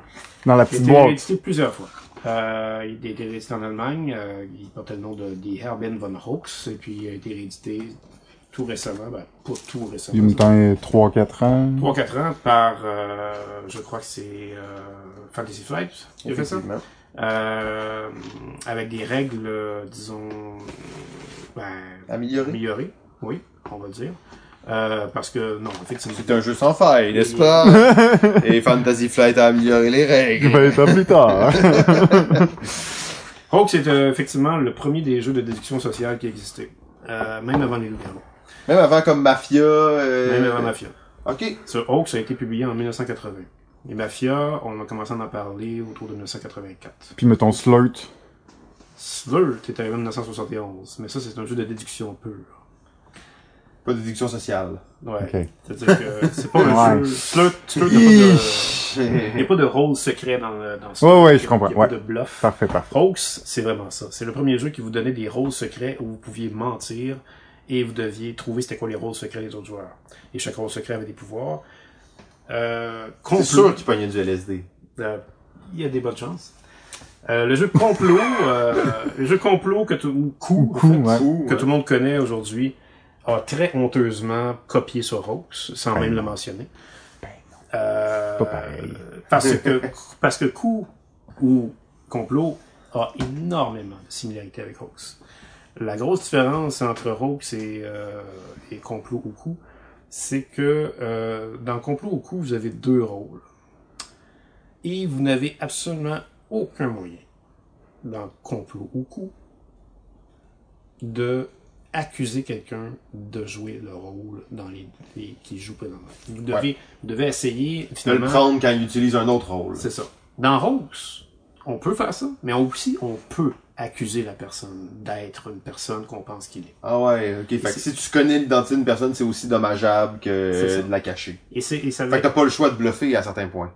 Dans la Il a petite été boîte. réédité plusieurs fois. Euh, il a été réédité en Allemagne. euh, il portait le nom de Die Herben von Hoax. Et puis, il a été réédité tout récemment. Ben, pas tout Il récemment. me temps 3-4 ans. 3-4 ans par, euh, je crois que c'est euh, Fantasy Flight qui a fait ça? Effectivement. Euh, avec des règles, euh, disons, ben, Amélioré. améliorées, oui, on va dire. Euh, parce que, non, effectivement. C'est un jeu sans faille, n'est-ce pas? <laughs> Et Fantasy Flight a amélioré les règles. Ben, ça plus tard. <laughs> Hawk, c'est euh, effectivement le premier des jeux de déduction sociale qui existait. Euh, même avant les loups-garous. Même avant comme Mafia. Euh... Même avant Mafia. Ok. Ce Hawk, ça a été publié en 1980. Et Mafia, on a commencé à en parler autour de 1984. Puis mettons Slurt. Slurt est arrivé en 1971, mais ça, c'est un jeu de déduction pure. Pas de déduction sociale. Ouais. Ok. C'est-à-dire que c'est pas un <laughs> Ouais. jeu. Slurt, Slurt, il n'y a, pas de- il y a pas de rôle secret dans, le- dans Slurt. Ouais, ouais, je comprends, Il n'y a ouais. pas de bluff. Parfait, parfait. Hoax, c'est vraiment ça. C'est le premier jeu qui vous donnait des rôles secrets où vous pouviez mentir et vous deviez trouver c'était quoi les rôles secrets des autres joueurs. Et chaque rôle secret avait des pouvoirs. Euh, complot. C'est sûr qu'il pognait du LSD. Euh, il y a des bonnes chances. Euh, le jeu complot, <laughs> euh, le jeu complot que tout, ou coup, en Coup, fait, ouais. Ouh, que tout le monde connaît aujourd'hui, a très honteusement copié sur Hoax, sans même le mentionner. Euh, Pas pareil. parce que <laughs> parce que coup ou complot a énormément de similarités avec Hoax. La grosse différence entre Hoax et, euh, et complot ou coup, c'est que euh, dans complot ou coup, vous avez deux rôles. Et vous n'avez absolument aucun moyen dans complot ou coup de accuser quelqu'un de jouer le rôle dans les, les qui joue présentement. Vous devez, vous devez essayer De le finalement. prendre quand il utilise un autre rôle. C'est ça. Dans Rose, on peut faire ça, mais aussi on peut accuser la personne d'être une personne qu'on pense qu'il est. Ah ouais, ok. Fait que C'est- si tu connais l'identité d'une personne, c'est aussi dommageable que de la cacher. Et, c'est, et, ça, Fait que t'as pas le choix de bluffer à certains points.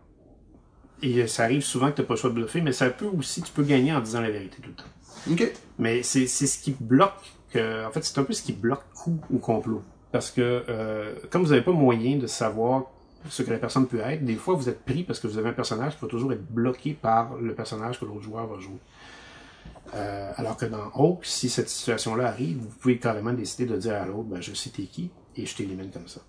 et ça arrive souvent que t'as pas le choix de bluffer, mais ça peut aussi, tu peux gagner en disant la vérité tout le temps. Ok. Mais c'est, c'est ce qui bloque, que, en fait, c'est un peu ce qui bloque coup ou complot. Parce que, euh, comme vous n'avez pas moyen de savoir ce que la personne peut être, des fois vous êtes pris parce que vous avez un personnage qui va toujours être bloqué par le personnage que l'autre joueur va jouer. Euh, alors que dans Hawk, si cette situation-là arrive, vous pouvez carrément décider de dire à l'autre, ben, je sais t'es qui, et je t'élimine comme ça.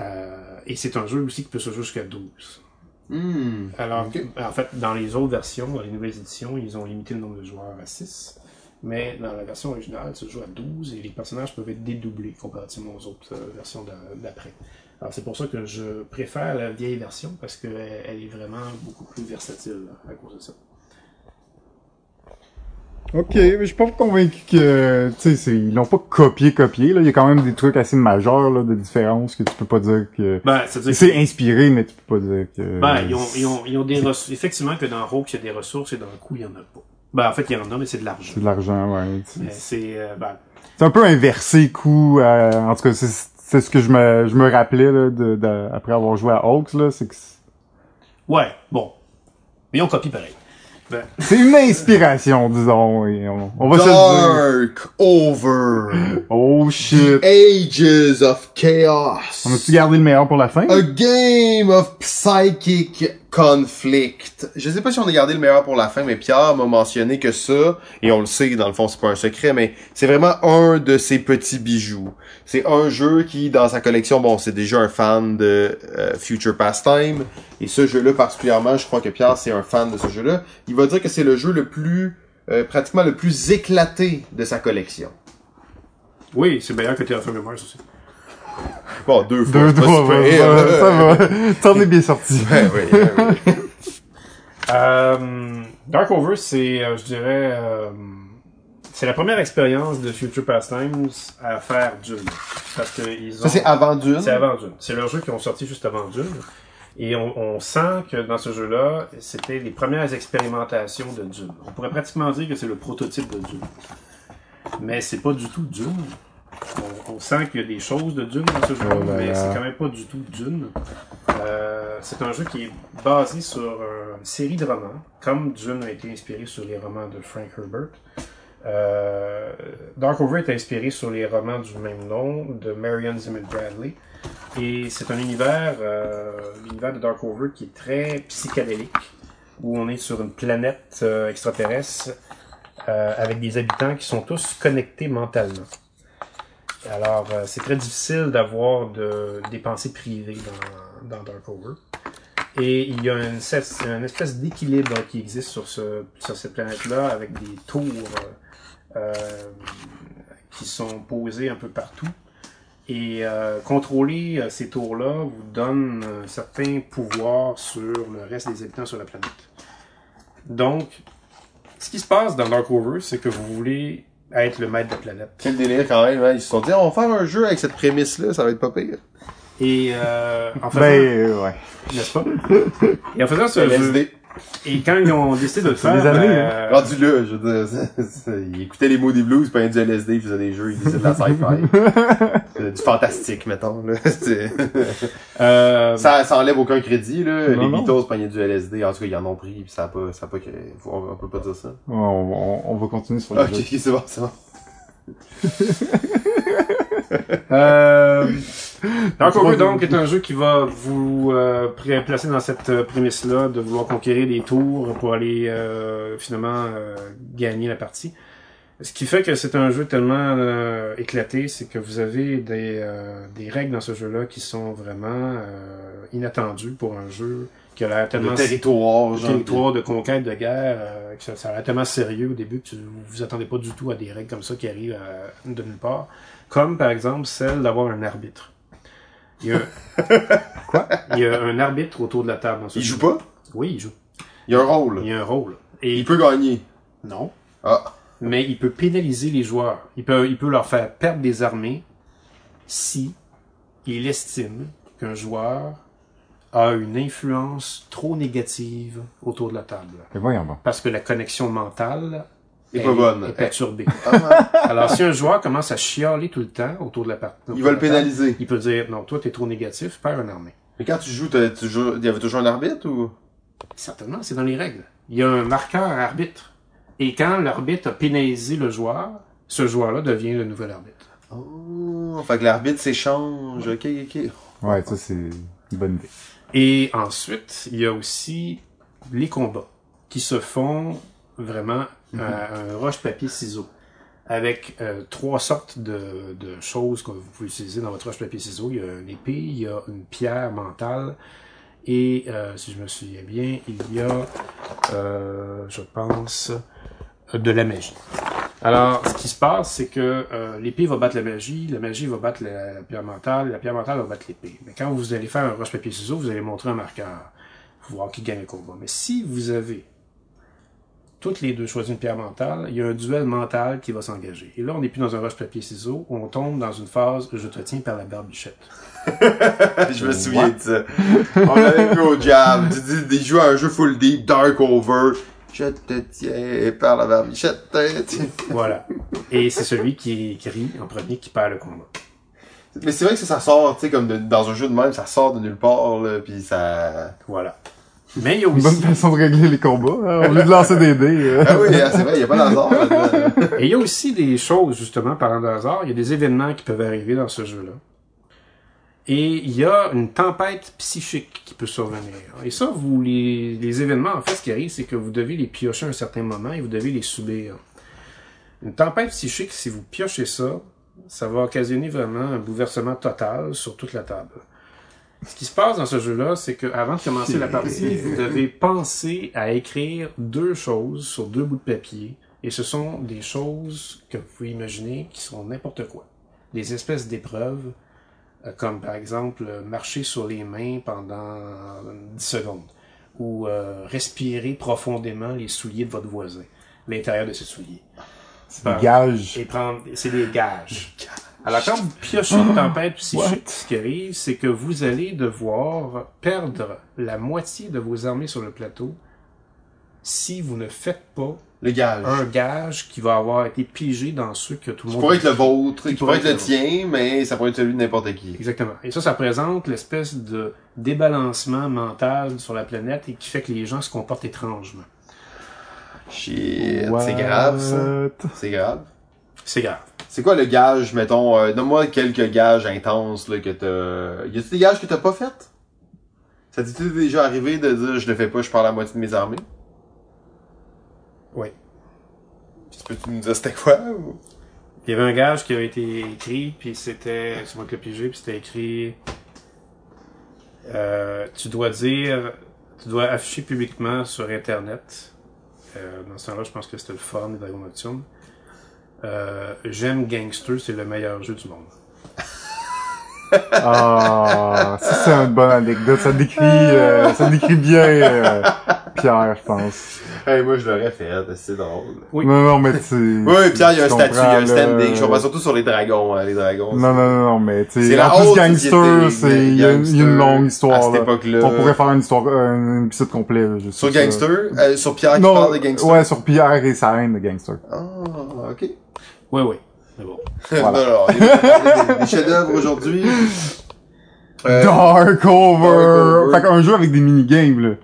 Euh, et c'est un jeu aussi qui peut se jouer jusqu'à 12. Hmm. Alors, Ok. en fait, dans les autres versions, dans les nouvelles éditions, ils ont limité le nombre de joueurs à 6. Mais dans la version originale, ça se joue à 12 et les personnages peuvent être dédoublés comparativement aux autres euh, versions d'a- d'après. Alors, c'est pour ça que je préfère la vieille version parce qu'elle elle est vraiment beaucoup plus versatile à cause de ça. Ok, mais je suis pas convaincu que, tu sais, c'est- ils l'ont pas copié-copié, là. Il y a quand même des trucs assez majeurs, là, de différence que tu peux pas dire que... Ben, C'est inspiré, mais tu peux pas dire que... Ben, ils ont, ils ont, ils ont des ressources. Effectivement que dans Rogue, il y a des ressources et dans le coup, il y en a pas. Ben, en fait, il y en a, mais c'est de l'argent. C'est de l'argent, ouais. Mais c'est, euh, ben, C'est un peu inversé, coup, euh, en tout cas, c'est c'est ce que je me, je me rappelais là, de, de- après avoir joué à Hawks, là, c'est que c'est- Ouais, bon. Mais on copie pareil. Ben, <laughs> c'est une inspiration, disons. et on, on va se le dire. Dark Over. <laughs> Oh shit. Ages of Chaos. On a-tu gardé le meilleur pour la fin? A game of psychic conflict. Je sais pas si on a gardé le meilleur pour la fin, mais Pierre m'a mentionné que ça, et on le sait, dans le fond, c'est pas un secret, mais c'est vraiment un de ses petits bijoux. C'est un jeu qui, dans sa collection, bon, c'est déjà un fan de euh, Future Pastime, et ce jeu-là particulièrement, je crois que Pierre, c'est un fan de ce jeu-là. Il va dire que c'est le jeu le plus, euh, pratiquement le plus éclaté de sa collection. oui, c'est meilleur que Terraform Mars aussi. Bon, deux fois. Deux, ouais, euh, ça, va. <laughs> T'en es bien sorti. <laughs> Ouais, ouais. <laughs> Euh, Dark Over, c'est, euh, je dirais, euh, c'est la première expérience de Future Pastimes à faire Dune. Parce que ils ont... Ça, c'est avant Dune? C'est avant Dune. C'est leur jeu qui ont sorti juste avant Dune. Et on, on sent que dans ce jeu-là, c'était les premières expérimentations de Dune. On pourrait pratiquement dire que c'est le prototype de Dune. Mais c'est pas du tout Dune. On, on sent qu'il y a des choses de Dune dans ce jeu, Oh là mais c'est quand même pas du tout Dune. Euh, c'est un jeu qui est basé sur une série de romans, comme Dune a été inspiré sur les romans de Frank Herbert. Euh, Dark Over est inspiré sur les romans du même nom de Marion Zimmer Bradley. Et c'est un univers, euh, l'univers de Dark Over qui est très psychédélique, où on est sur une planète euh, extraterrestre avec des habitants qui sont tous connectés mentalement. Alors, euh, c'est très difficile d'avoir de, des pensées privées dans, dans Dark Over. Et il y a une, une espèce d'équilibre qui existe sur, ce, sur cette planète-là avec des tours euh, qui sont posées un peu partout. Et euh, contrôler euh, ces tours-là vous donne un certain pouvoir sur le reste des habitants sur la planète. Donc, ce qui se passe dans Dark Over, c'est que vous voulez être le maître de la planète. Quel délire quand même, hein. Ils se sont dit, on va faire un jeu avec cette prémisse-là, ça va être pas pire. Et euh, en faisant, Ben, ouais. n'est-ce pas? Et en faisant ce jeu. Et quand ils ont décidé de le faire, des années, euh, Rendu là, je veux dire, ils écoutaient les mots des blues, pas du LSD, ils faisaient des jeux, ils disaient de la sci-fi. <laughs> C'est du fantastique, mettons, là. <laughs> C'est- euh, ça, ça enlève aucun crédit, là. Non, les non. Beatles prenaient du LSD, en tout cas, ils en ont pris, pis ça a pas, ça a pas, on, on peut pas dire ça. On, on, on va continuer sur le Ok, jeu. c'est bon, c'est bon. Euh, Dark donc, est un jeu qui va vous euh, placer dans cette euh, prémisse-là de vouloir conquérir des tours pour aller euh, finalement euh, gagner la partie. Ce qui fait que c'est un jeu tellement euh, éclaté, c'est que vous avez des, euh, des règles dans ce jeu-là qui sont vraiment euh, inattendues pour un jeu qui a l'air tellement Le territoire, genre. territoire de conquête de guerre, euh, que ça, ça a l'air tellement sérieux au début que tu, vous vous attendez pas du tout à des règles comme ça qui arrivent de nulle part. Comme par exemple celle d'avoir un arbitre. Il y a, <laughs> Quoi? Il y a un arbitre autour de la table dans ce Il joue pas? Oui, il joue. Il y a un rôle. Il y a un rôle. Et Il peut gagner. non, Ah. mais il peut pénaliser les joueurs. Il peut, il peut leur faire perdre des armées si il estime qu'un joueur a une influence trop négative autour de la table. Voyons. Parce que la connexion mentale Est pas bonne. est perturbée. Ah, <laughs> Alors, si un joueur commence à chialer tout le temps autour de la partie, il va le pénaliser. Il peut dire, non, toi, t'es trop négatif, perds une armée. Mais quand tu joues, t'as- tu joues, il y avait toujours un arbitre ou? Certainement, c'est dans les règles. Il y a un marqueur arbitre. Et quand l'arbitre a pénalisé le joueur, ce joueur-là devient le nouvel arbitre. Oh, fait que l'arbitre s'échange. Ok, ok. Ouais, ça, c'est une bonne idée. Et ensuite, il y a aussi les combats qui se font vraiment euh, un roche-papier-ciseaux. Avec euh, trois sortes de, de choses que vous pouvez utiliser dans votre roche-papier-ciseaux. Il y a une épée, il y a une pierre mentale, et euh, si je me souviens bien, il y a, euh, je pense, de la magie. Alors, ce qui se passe, c'est que euh, l'épée va battre la magie, la magie va battre la, pierre mentale, la pierre mentale va battre l'épée. Mais quand vous allez faire un roche-papier-ciseaux, vous allez montrer un marqueur pour voir qui gagne le combat. Mais si vous avez toutes les deux choisi une pierre mentale, il y a un duel mental qui va s'engager. Et là, on n'est plus dans un roche-papier-ciseaux, on tombe dans une phase « je te tiens par la barbichette <laughs> Je me souviens de ça. On avait vu au jam. Tu dis, il joue à un jeu full deep, dark over. Je te tiens par la barbichette. » Voilà. Et c'est celui qui, qui rit en premier qui perd le combat. Mais c'est vrai que ça, ça sort, tu sais, comme de- dans un jeu de même, ça sort de nulle part, là, pis ça... Voilà. Mais il y a Une bonne aussi, façon de régler les combats, hein, au lieu de lancer des dés. euh. Ah oui, ah, c'est vrai, il y a pas d'hasard là-dedans. <laughs> et il y a aussi des choses, justement, parlant de hasard, il y a des événements qui peuvent arriver dans ce jeu-là. Et il y a une tempête psychique qui peut survenir. Et ça, vous, les, les événements, en fait, ce qui arrive, c'est que vous devez les piocher à un certain moment et vous devez les subir. Une tempête psychique, si vous piochez ça, ça va occasionner vraiment un bouleversement total sur toute la table. Ce qui se passe dans ce jeu-là, c'est que avant de commencer la partie, vous devez penser à écrire deux choses sur deux bouts de papier. Et ce sont des choses que vous pouvez imaginer qui sont n'importe quoi. Des espèces d'épreuves, euh, comme par exemple euh, marcher sur les mains pendant 10 secondes. Ou euh, respirer profondément les souliers de votre voisin. L'intérieur de ses souliers. C'est des gages. Et prendre, c'est des gages. Alors, quand vous piochez une tempête psychique, ce qui arrive, c'est que vous allez devoir perdre la moitié de vos armées sur le plateau si vous ne faites pas Le gage. un gage qui va avoir été pigé dans ceux que tout le Qui monde... pourrait être le vôtre, qui, pourrait pourrait être le tien, mais ça pourrait être celui de n'importe qui. Exactement. Et ça, ça présente l'espèce de débalancement mental sur la planète et qui fait que les gens se comportent étrangement. Shit, c'est grave, ça. C'est grave. C'est grave. C'est quoi le gage, mettons, euh, donne-moi quelques gages intenses, là, que t'as... Y a-tu des gages que t'as pas fait? Ça t'est déjà arrivé de dire, je le fais pas, je parle à la moitié de mes armées? Oui. Puis peux-tu nous dire c'était quoi, ou? Il y avait un gage qui a été écrit, puis c'était, c'est moi qui l'ai pigé, puis c'était écrit, euh, tu dois dire, tu dois afficher publiquement sur Internet, euh, dans ce temps-là, je pense que c'était le forum des Dragons Nocturnes, euh, j'aime Gangster, c'est le meilleur jeu du monde. Ah, ça c'est une bonne anecdote. Ça décrit, euh, ça décrit bien euh, Pierre, je pense. Hey, moi, je l'aurais fait, c'est drôle. Oui. Non, non, mais tu. <laughs> Oui, Pierre, il y a un tu statut, il y a un standing. là. Je comprends surtout sur les dragons, hein, les dragons. Non, non, non, non, mais tu C'est sais, la en plus gangster, c'est, il y, a une- il y a une longue à histoire, cette là. époque-là. On pourrait faire une histoire, un épisode complet, là, juste Sur. Gangster, euh, sur Pierre qui Non, parle de Gangster? ouais, sur Pierre et sa haine de gangster. Ah, ok. Oui, oui. Mais bon. <laughs> Voilà. il des, des chefs-d'œuvre aujourd'hui. Euh, Dark Over! Fait qu'un jeu avec des minigames, là.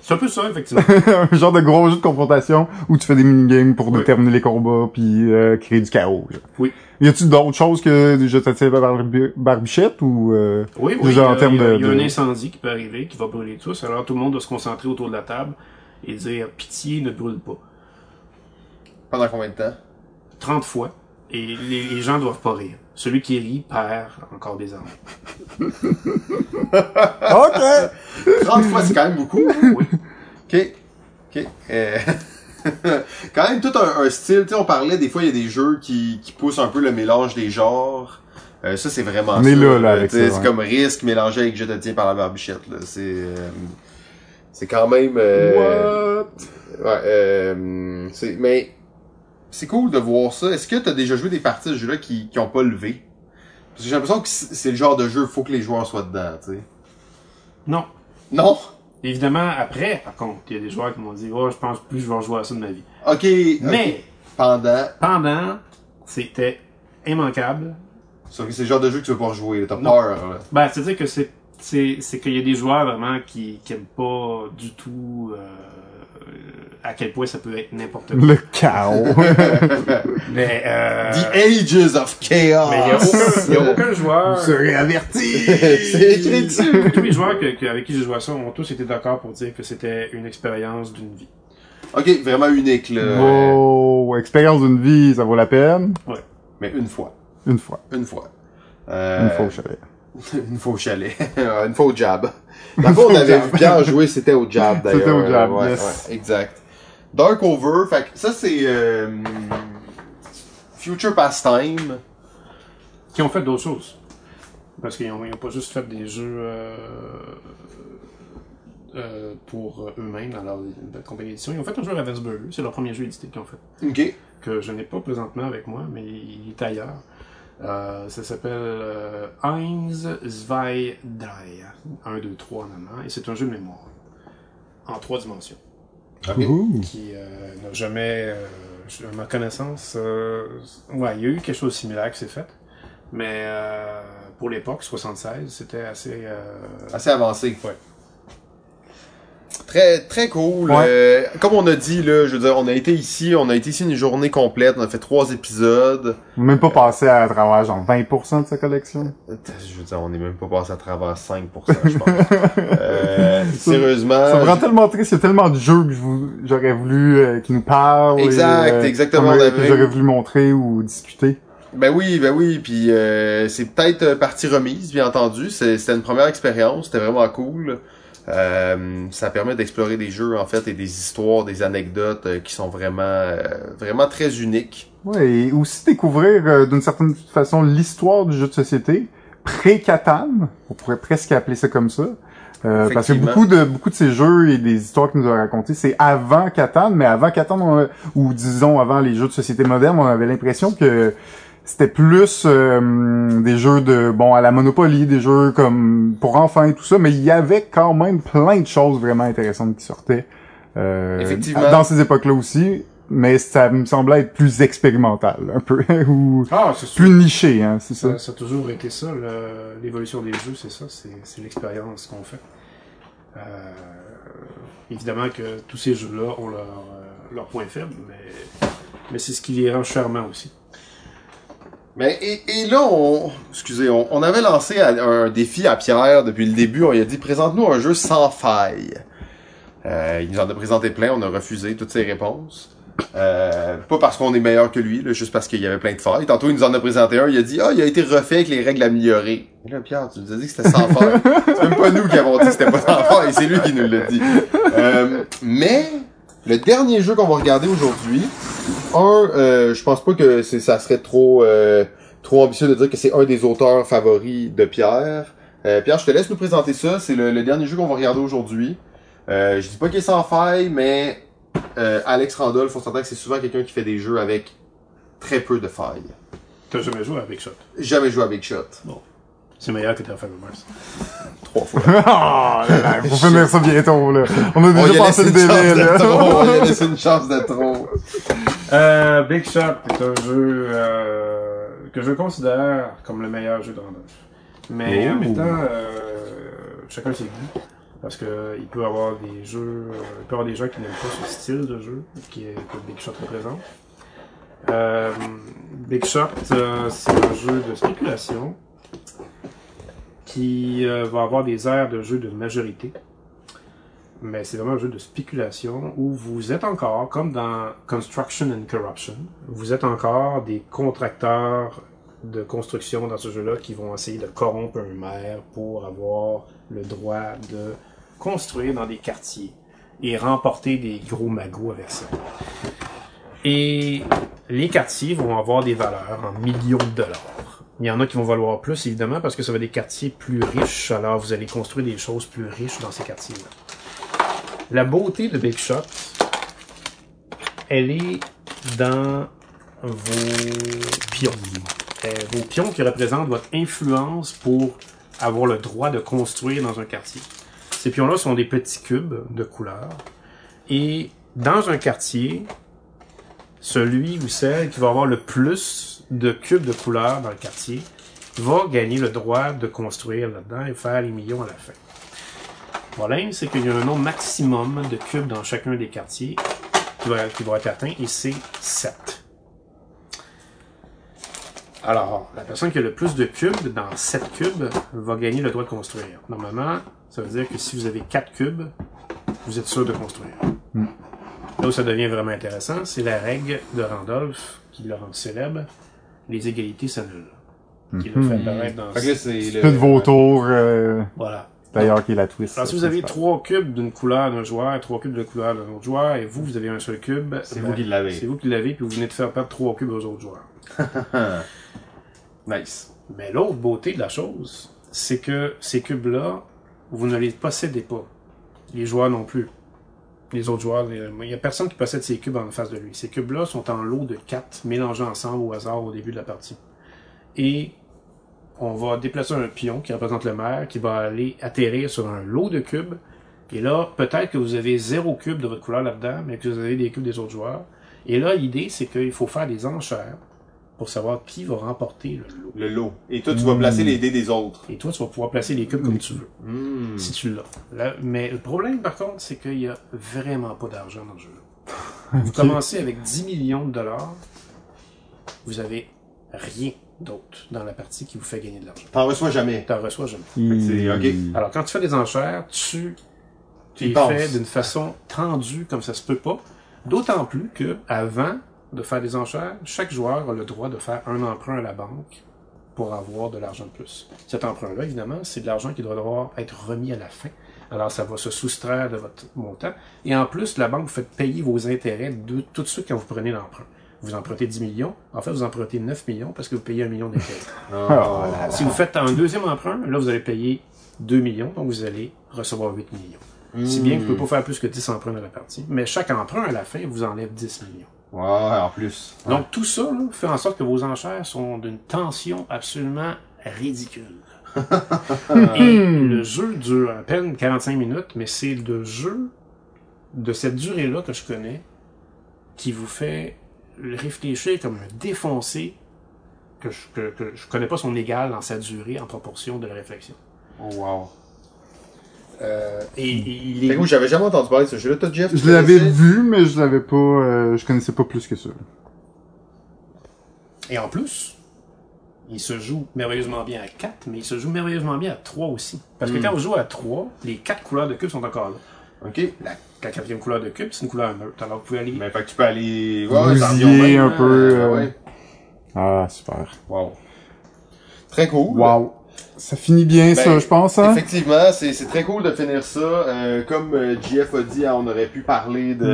C'est un peu ça, effectivement. <laughs> un genre de gros jeu de confrontation où tu fais des minigames pour Oui. déterminer les combats puis euh, créer du chaos. genre. Oui. Y a-tu d'autres choses que je t'attire par Barbichette ou euh... Oui, oui. En euh, termes il y a, de- il y a de- un incendie qui peut arriver, qui va brûler tous. Alors tout le monde doit se concentrer autour de la table et dire pitié, ne brûle pas. Pendant combien de temps? 30 fois. Et les, les gens doivent pas rire. Celui qui rit perd encore des armes. <laughs> Ok. 30 fois, c'est quand même beaucoup. Oui. Ok. Ok. Euh, <laughs> quand même tout un, un style, tu sais, on parlait, des fois, il y a des jeux qui, qui poussent un peu le mélange des genres. Euh, ça, c'est vraiment On ça. est là, là, avec ça, C'est ouais. comme risque mélangé avec je te tiens par la barbichette, là. C'est, euh, c'est quand même, euh, What? Ouais, euh, c'est, mais c'est cool de voir ça. Est-ce que t'as déjà joué des parties de ce jeu-là qui, qui ont pas levé? Parce que j'ai l'impression que c'est le genre de jeu, faut que les joueurs soient dedans, tu sais. Non. Non? Évidemment, après, par contre, il y a des joueurs qui m'ont dit, oh, je pense plus que je vais rejouer à ça de ma vie. Ok. Mais, Pendant? pendant, c'était immanquable. Sauf que c'est le genre de jeu que tu veux pas rejouer. T'as peur, là. Ben, c'est-à-dire que c'est, c'est, c'est qu'il y a des joueurs vraiment qui, qui aiment pas du tout, euh, à quel point ça peut être n'importe quoi. Le chaos. <laughs> Mais, euh, The Ages of Chaos! mais il y a aucun, a joueur, <laughs> serez avertis. <laughs> c'est écrit dessus! tous les joueurs que- que- avec qui j'ai joué à ça ont tous été d'accord pour dire que c'était une expérience d'une vie. Ok, vraiment unique, là. Oh, expérience d'une vie, ça vaut la peine. Mais une fois. Une fois. Une fois. Euh, Une fois au chalet. une fois au chalet. une fois au jab. La fois, on avait vu Pierre jouer, c'était au jab, d'ailleurs. C'était au jab, Ouais, yes. ouais, exact. Dark Over, fait que ça, c'est... euh, Future Pastime. Qui ont fait d'autres choses. Parce qu'ils ont, ils ont pas juste fait des jeux, euh, euh, pour eux-mêmes dans leur, leur compagnie d'édition. Ils ont fait un jeu Ravensburger. C'est leur premier jeu édité qu'ils ont fait. Ok. que je n'ai pas présentement avec moi, mais il est ailleurs. Euh, ça s'appelle euh, Eins, Zwei, Drei. 1, 2, 3 en allemand. Et c'est un jeu de mémoire. En trois dimensions. Ouh. Qui euh, n'a jamais, euh, à ma connaissance, euh, ouais, il y a eu quelque chose de similaire qui s'est fait. Mais euh, pour l'époque, 76, c'était assez... euh, Assez avancé. Ouais. Très, très cool. Ouais. Euh, comme on a dit, là, je veux dire, on a été ici, on a été ici une journée complète, on a fait trois épisodes. Même pas passé à travers genre 20% de sa collection. Je veux dire, on n'est même pas passé à travers 5%, je pense. <laughs> euh, sérieusement. Ça me rend tellement triste, il y a tellement de jeux que j'aurais voulu euh, qu'ils nous parlent. Exact, et, euh, exactement, que j'aurais voulu montrer ou discuter. Ben oui, ben oui, puis euh, c'est peut-être euh, partie remise, bien entendu. C'était une première expérience, c'était vraiment cool. Euh, ça permet d'explorer des jeux en fait et des histoires, des anecdotes euh, qui sont vraiment, euh, vraiment très uniques. Ouais, et aussi découvrir euh, d'une certaine façon l'histoire du jeu de société pré-Catan, on pourrait presque appeler ça comme ça. Euh, parce que beaucoup de beaucoup de ces jeux et des histoires qu'il nous a racontées, c'est avant Catan, mais avant Catan, on a- ou disons avant les jeux de société modernes, on avait l'impression que c'était plus euh, des jeux de bon à la Monopoly, des jeux comme pour enfants et tout ça, mais il y avait quand même plein de choses vraiment intéressantes qui sortaient euh, Effectivement. dans ces époques-là aussi, mais ça me semblait être plus expérimental un peu <laughs> ou Ah, plus niché, hein, c'est ça. Ça, ça a toujours été ça, l'évolution des jeux, c'est ça, c'est c'est l'expérience qu'on fait. Euh, évidemment que tous ces jeux-là ont leur, euh, leur point faible, mais, mais c'est ce qui les rend charmants aussi. Mais et, et là, on, excusez, on, on avait lancé un, un défi à Pierre depuis le début. On lui a dit présente-nous un jeu sans faille. Euh, il nous en a présenté plein, on a refusé toutes ses réponses. Euh, pas parce qu'on est meilleur que lui, là, juste parce qu'il y avait plein de failles. Tantôt, il nous en a présenté un, il a dit Ah, il a été refait avec les règles améliorées. Et là, Pierre, tu nous as dit que c'était sans faille. <laughs> c'est même pas nous qui avons dit que c'était pas sans faille, c'est lui qui nous l'a dit. Euh, mais le dernier jeu qu'on va regarder aujourd'hui, un, euh, je pense pas que c'est, ça serait trop euh, trop ambitieux de dire que c'est un des auteurs favoris de Pierre. Euh, Pierre, je te laisse nous présenter ça. C'est le, le dernier jeu qu'on va regarder aujourd'hui. Euh, je dis pas qu'il est sans faille, mais Alex Randolph, on s'entend que c'est souvent quelqu'un qui fait des jeux avec très peu de failles. T'as jamais joué avec Shot? Jamais joué à Big Shot. C'est meilleur que Terraformers Mars. Trois fois. <laughs> Ah, là, là, faut finir ça bientôt, là. On a y déjà passé le délai, de trop. là. <laughs> On y a laissé une chance de trop. Euh, Big Shot est un jeu euh, que je considère comme le meilleur jeu de Randolph. Mais en Oh. même temps, euh, chacun ses goûts. Parce que il peut avoir des jeux, euh, il peut avoir des gens qui n'aiment pas ce style de jeu qui est, que Big Shot représente. Euh, Big Shot, euh, c'est un jeu de spéculation qui euh, va avoir des airs de jeu de majorité. Mais c'est vraiment un jeu de spéculation où vous êtes encore, comme dans Construction and Corruption, vous êtes encore des contracteurs de construction dans ce jeu-là qui vont essayer de corrompre un maire pour avoir le droit de construire dans des quartiers et remporter des gros magots avec ça. Et les quartiers vont avoir des valeurs en millions de dollars. Il y en a qui vont valoir plus, évidemment, parce que ça va des quartiers plus riches, alors vous allez construire des choses plus riches dans ces quartiers-là. La beauté de Big Shot, elle est dans vos pions. Euh, vos pions qui représentent votre influence pour avoir le droit de construire dans un quartier. Ces pions-là sont des petits cubes de couleur. Et dans un quartier, celui ou celle qui va avoir le plus de cubes de couleur dans le quartier va gagner le droit de construire là-dedans et faire les millions à la fin. Le problème, c'est qu'il y a un nombre maximum de cubes dans chacun des quartiers qui va, qui va être atteint et c'est 7. Alors, la personne qui a le plus de cubes dans 7 cubes va gagner le droit de construire. Normalement, ça veut dire que si vous avez 4 cubes, vous êtes sûr de construire. Là où ça devient vraiment intéressant, c'est la règle de Randolph qui l'a rendu célèbre. Les égalités s'annulent. Qui l'a fait apparaître dans... C'est le... De vautours, euh, Voilà. d'ailleurs, qui est la twist. Alors, si vous avez trois cubes d'une couleur d'un joueur et trois cubes de couleur d'un autre joueur, et vous, vous avez un seul cube, C'est ben, vous qui l'avez. C'est vous qui l'avez, puis vous venez de faire perdre trois cubes aux autres joueurs. <laughs> Nice. Mais l'autre beauté de la chose, c'est que ces cubes-là, vous ne les possédez pas. Les joueurs non plus. Les autres joueurs, les- il n'y a personne qui possède ces cubes en face de lui. Ces cubes-là sont en lot de quatre mélangés ensemble au hasard au début de la partie. Et on va déplacer un pion qui représente le maire, qui va aller atterrir sur un lot de cubes. Et là, peut-être que vous avez zéro cube de votre couleur là-dedans, mais que vous avez des cubes des autres joueurs. Et là, l'idée, c'est qu'il faut faire des enchères pour savoir qui va remporter le lot. Le lot. Et toi, tu vas placer les dés des autres. Et toi, tu vas pouvoir placer les cubes comme tu veux, Hmm. si tu l'as. Là, Mais le problème, par contre, c'est qu'il y a vraiment pas d'argent dans le jeu. <laughs> Vous commencez avec 10 millions de dollars. Vous avez rien d'autre dans la partie qui vous fait gagner de l'argent. T'en reçois jamais. Tu n'en reçois jamais. ok. Alors, quand tu fais des enchères, tu, tu y les fais d'une façon tendue, comme ça se peut pas. D'autant plus que, avant de faire des enchères, chaque joueur a le droit de faire un emprunt à la banque pour avoir de l'argent de plus. Cet emprunt-là, évidemment, c'est de l'argent qui doit devoir être remis à la fin. Alors, ça va se soustraire de votre montant. Et en plus, la banque vous fait payer vos intérêts de tout de suite quand vous prenez l'emprunt. Vous empruntez 10 millions. En fait, vous empruntez 9 millions parce que vous payez un million d'intérêts. <laughs> Ah. Si vous faites un deuxième emprunt, là, vous allez payer 2 millions, donc vous allez recevoir 8 millions. Si bien que vous pouvez pas faire plus que 10 emprunts dans la partie. Mais chaque emprunt, à la fin, vous enlève 10 millions. Ouais, en plus. Donc, tout ça là, fait en sorte que vos enchères sont d'une tension absolument ridicule. <laughs> Et le jeu dure à peine 45 minutes, mais c'est le jeu de cette durée-là que je connais qui vous fait réfléchir comme un défoncé que je, que, que je connais pas son égal dans sa durée en proportion de la réflexion. Oh, wow. Euh, et, et il Fait est... que moi, j'avais jamais entendu parler de ce jeu-là. Toi, Jeff? tu Je l'avais vu, mais je l'avais pas, euh, je connaissais pas plus que ça. Et en plus, il se joue merveilleusement bien à 4, mais il se joue merveilleusement bien à 3 aussi. Parce que Mm. quand vous jouez à 3, les 4 couleurs de cubes sont encore là. Ok. La, la quatrième couleur de cube, c'est une couleur neutre. Alors vous pouvez aller... Mais fait que tu peux aller... Au même, un peu, euh, Ouais. Ah, super. Wow. Très cool. Wow. Ça finit bien, Ben, ça, je pense, hein? Effectivement, c'est c'est très cool de finir ça. Euh, comme euh, JF a dit, hein, on aurait pu parler de,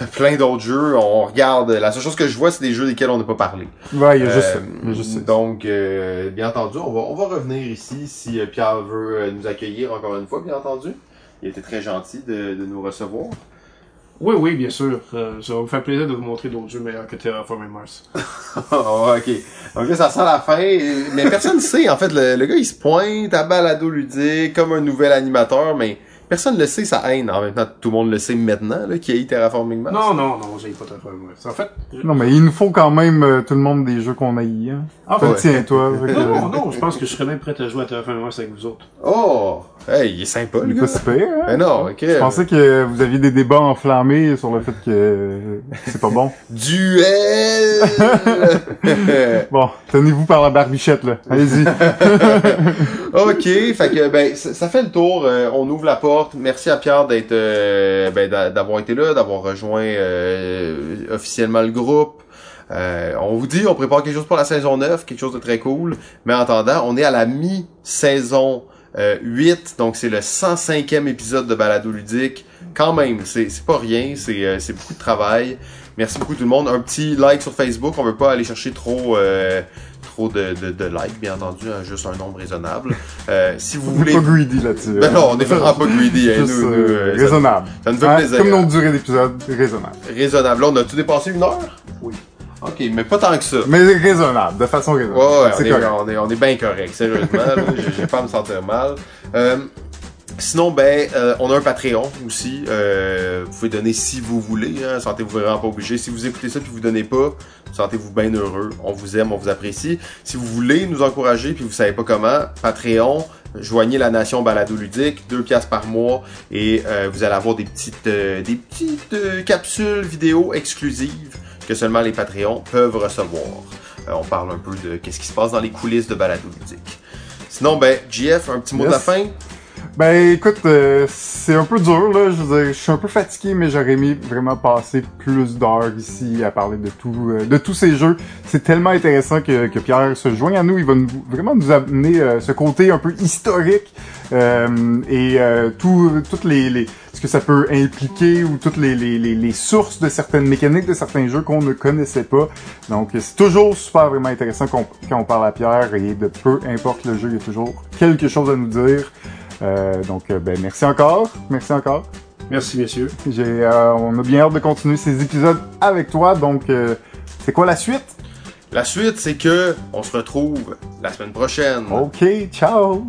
de plein d'autres jeux. On regarde. La seule chose que je vois, c'est des jeux desquels on n'a pas parlé. Ouais, il y a juste Euh, juste donc, euh, bien entendu, on va, on va revenir ici si Pierre veut nous accueillir encore une fois, bien entendu. Il était très gentil de, de nous recevoir. Oui, oui, bien sûr. Euh, ça va me faire plaisir de vous montrer d'autres jeux meilleurs que Terraforming Mars. Ah, <laughs> ok. Donc là, ça sent la fin. et- Mais personne ne sait. En fait, le, le gars, il se pointe à balado ludique comme un nouvel animateur, mais personne ne le sait, sa haine. En même temps, tout le monde le sait maintenant, là, qu'il y a eu Terraforming Mars. Non, non, non, j'ai pas Terraforming Mars. En fait... je- Non, mais il nous faut quand même euh, tout le monde des jeux qu'on haït, hein. Ah, ouais. tiens, toi. fait que- Non, non, je pense que je serais même prêt à jouer à Terraforming Mars avec vous autres. Oh! Hey, il est sympa, Il le est gars. pas si pire, hein? Mais non, ok. Je pensais que vous aviez des débats enflammés sur le fait que c'est pas bon. <laughs> Duel! <laughs> Bon, tenez-vous par la barbichette, là. Allez-y. <laughs> ok, fait que ben ça, fait le tour. euh, on ouvre la porte. Merci à Pierre d'être euh, ben, d'a- d'avoir été là, d'avoir rejoint euh, officiellement le groupe. Euh, on vous dit, on prépare quelque chose pour la saison 9, quelque chose de très cool. Mais en attendant, on est à la mi-saison euh, 8, donc c'est le 105e épisode de Balado Ludique. Quand même, c'est pas rien, c'est euh, beaucoup de travail. Merci beaucoup tout le monde. Un petit like sur Facebook, on veut pas aller chercher trop euh, trop de, de, de likes, bien entendu, hein, juste un nombre raisonnable. Euh, si vous On est voulez... pas greedy là-dessus. Ben hein. non, on est vraiment pas greedy, hein, Juste, nous, nous, euh, euh, ça- raisonnable. ça nous fait Hein? plaisir. Comme notre durée d'épisode, raisonnable. Raisonnable. Là, on a-tu dépassé une heure? Oui. Ok, mais pas tant que ça. Mais raisonnable, de façon raisonnable. Ouais, ouais, on c'est est, on est, on est bien correct, sérieusement. j'ai pas à me sentir mal. Euh, sinon, ben, euh, on a un Patreon aussi. Euh, vous pouvez donner si vous voulez. Hein, sentez-vous vraiment pas obligé. Si vous écoutez ça puis vous donnez pas, sentez-vous bien heureux. On vous aime, on vous apprécie. Si vous voulez nous encourager puis vous savez pas comment, Patreon. Joignez la nation balado ludique, deux piastres par mois et euh, vous allez avoir des petites euh, des petites euh, capsules vidéo exclusives que seulement les Patreons peuvent recevoir. Euh, on parle un peu de qu'est-ce qui se passe dans les coulisses de balado ludique. Sinon, ben, JF, un petit mot de la fin? Ben écoute, euh, c'est un peu dur là, je veux dire, je suis un peu fatigué, mais j'aurais aimé vraiment passer plus d'heures ici à parler de tout, euh, de tous ces jeux. C'est tellement intéressant que, que Pierre se joigne à nous, il va nous- vraiment nous amener euh, ce côté un peu historique et tout, toutes les, que ça peut impliquer ou toutes les, les, les, les sources de certaines mécaniques de certains jeux qu'on ne connaissait pas. Donc c'est toujours super vraiment intéressant qu'on- quand on parle à Pierre et de peu importe le jeu, il y a toujours quelque chose à nous dire. Euh, donc, euh, ben, merci encore. Merci encore. Merci, messieurs. J'ai, euh, on a bien hâte de continuer ces épisodes avec toi. Donc, euh, c'est quoi la suite? La suite, c'est que on se retrouve la semaine prochaine. Ok, ciao!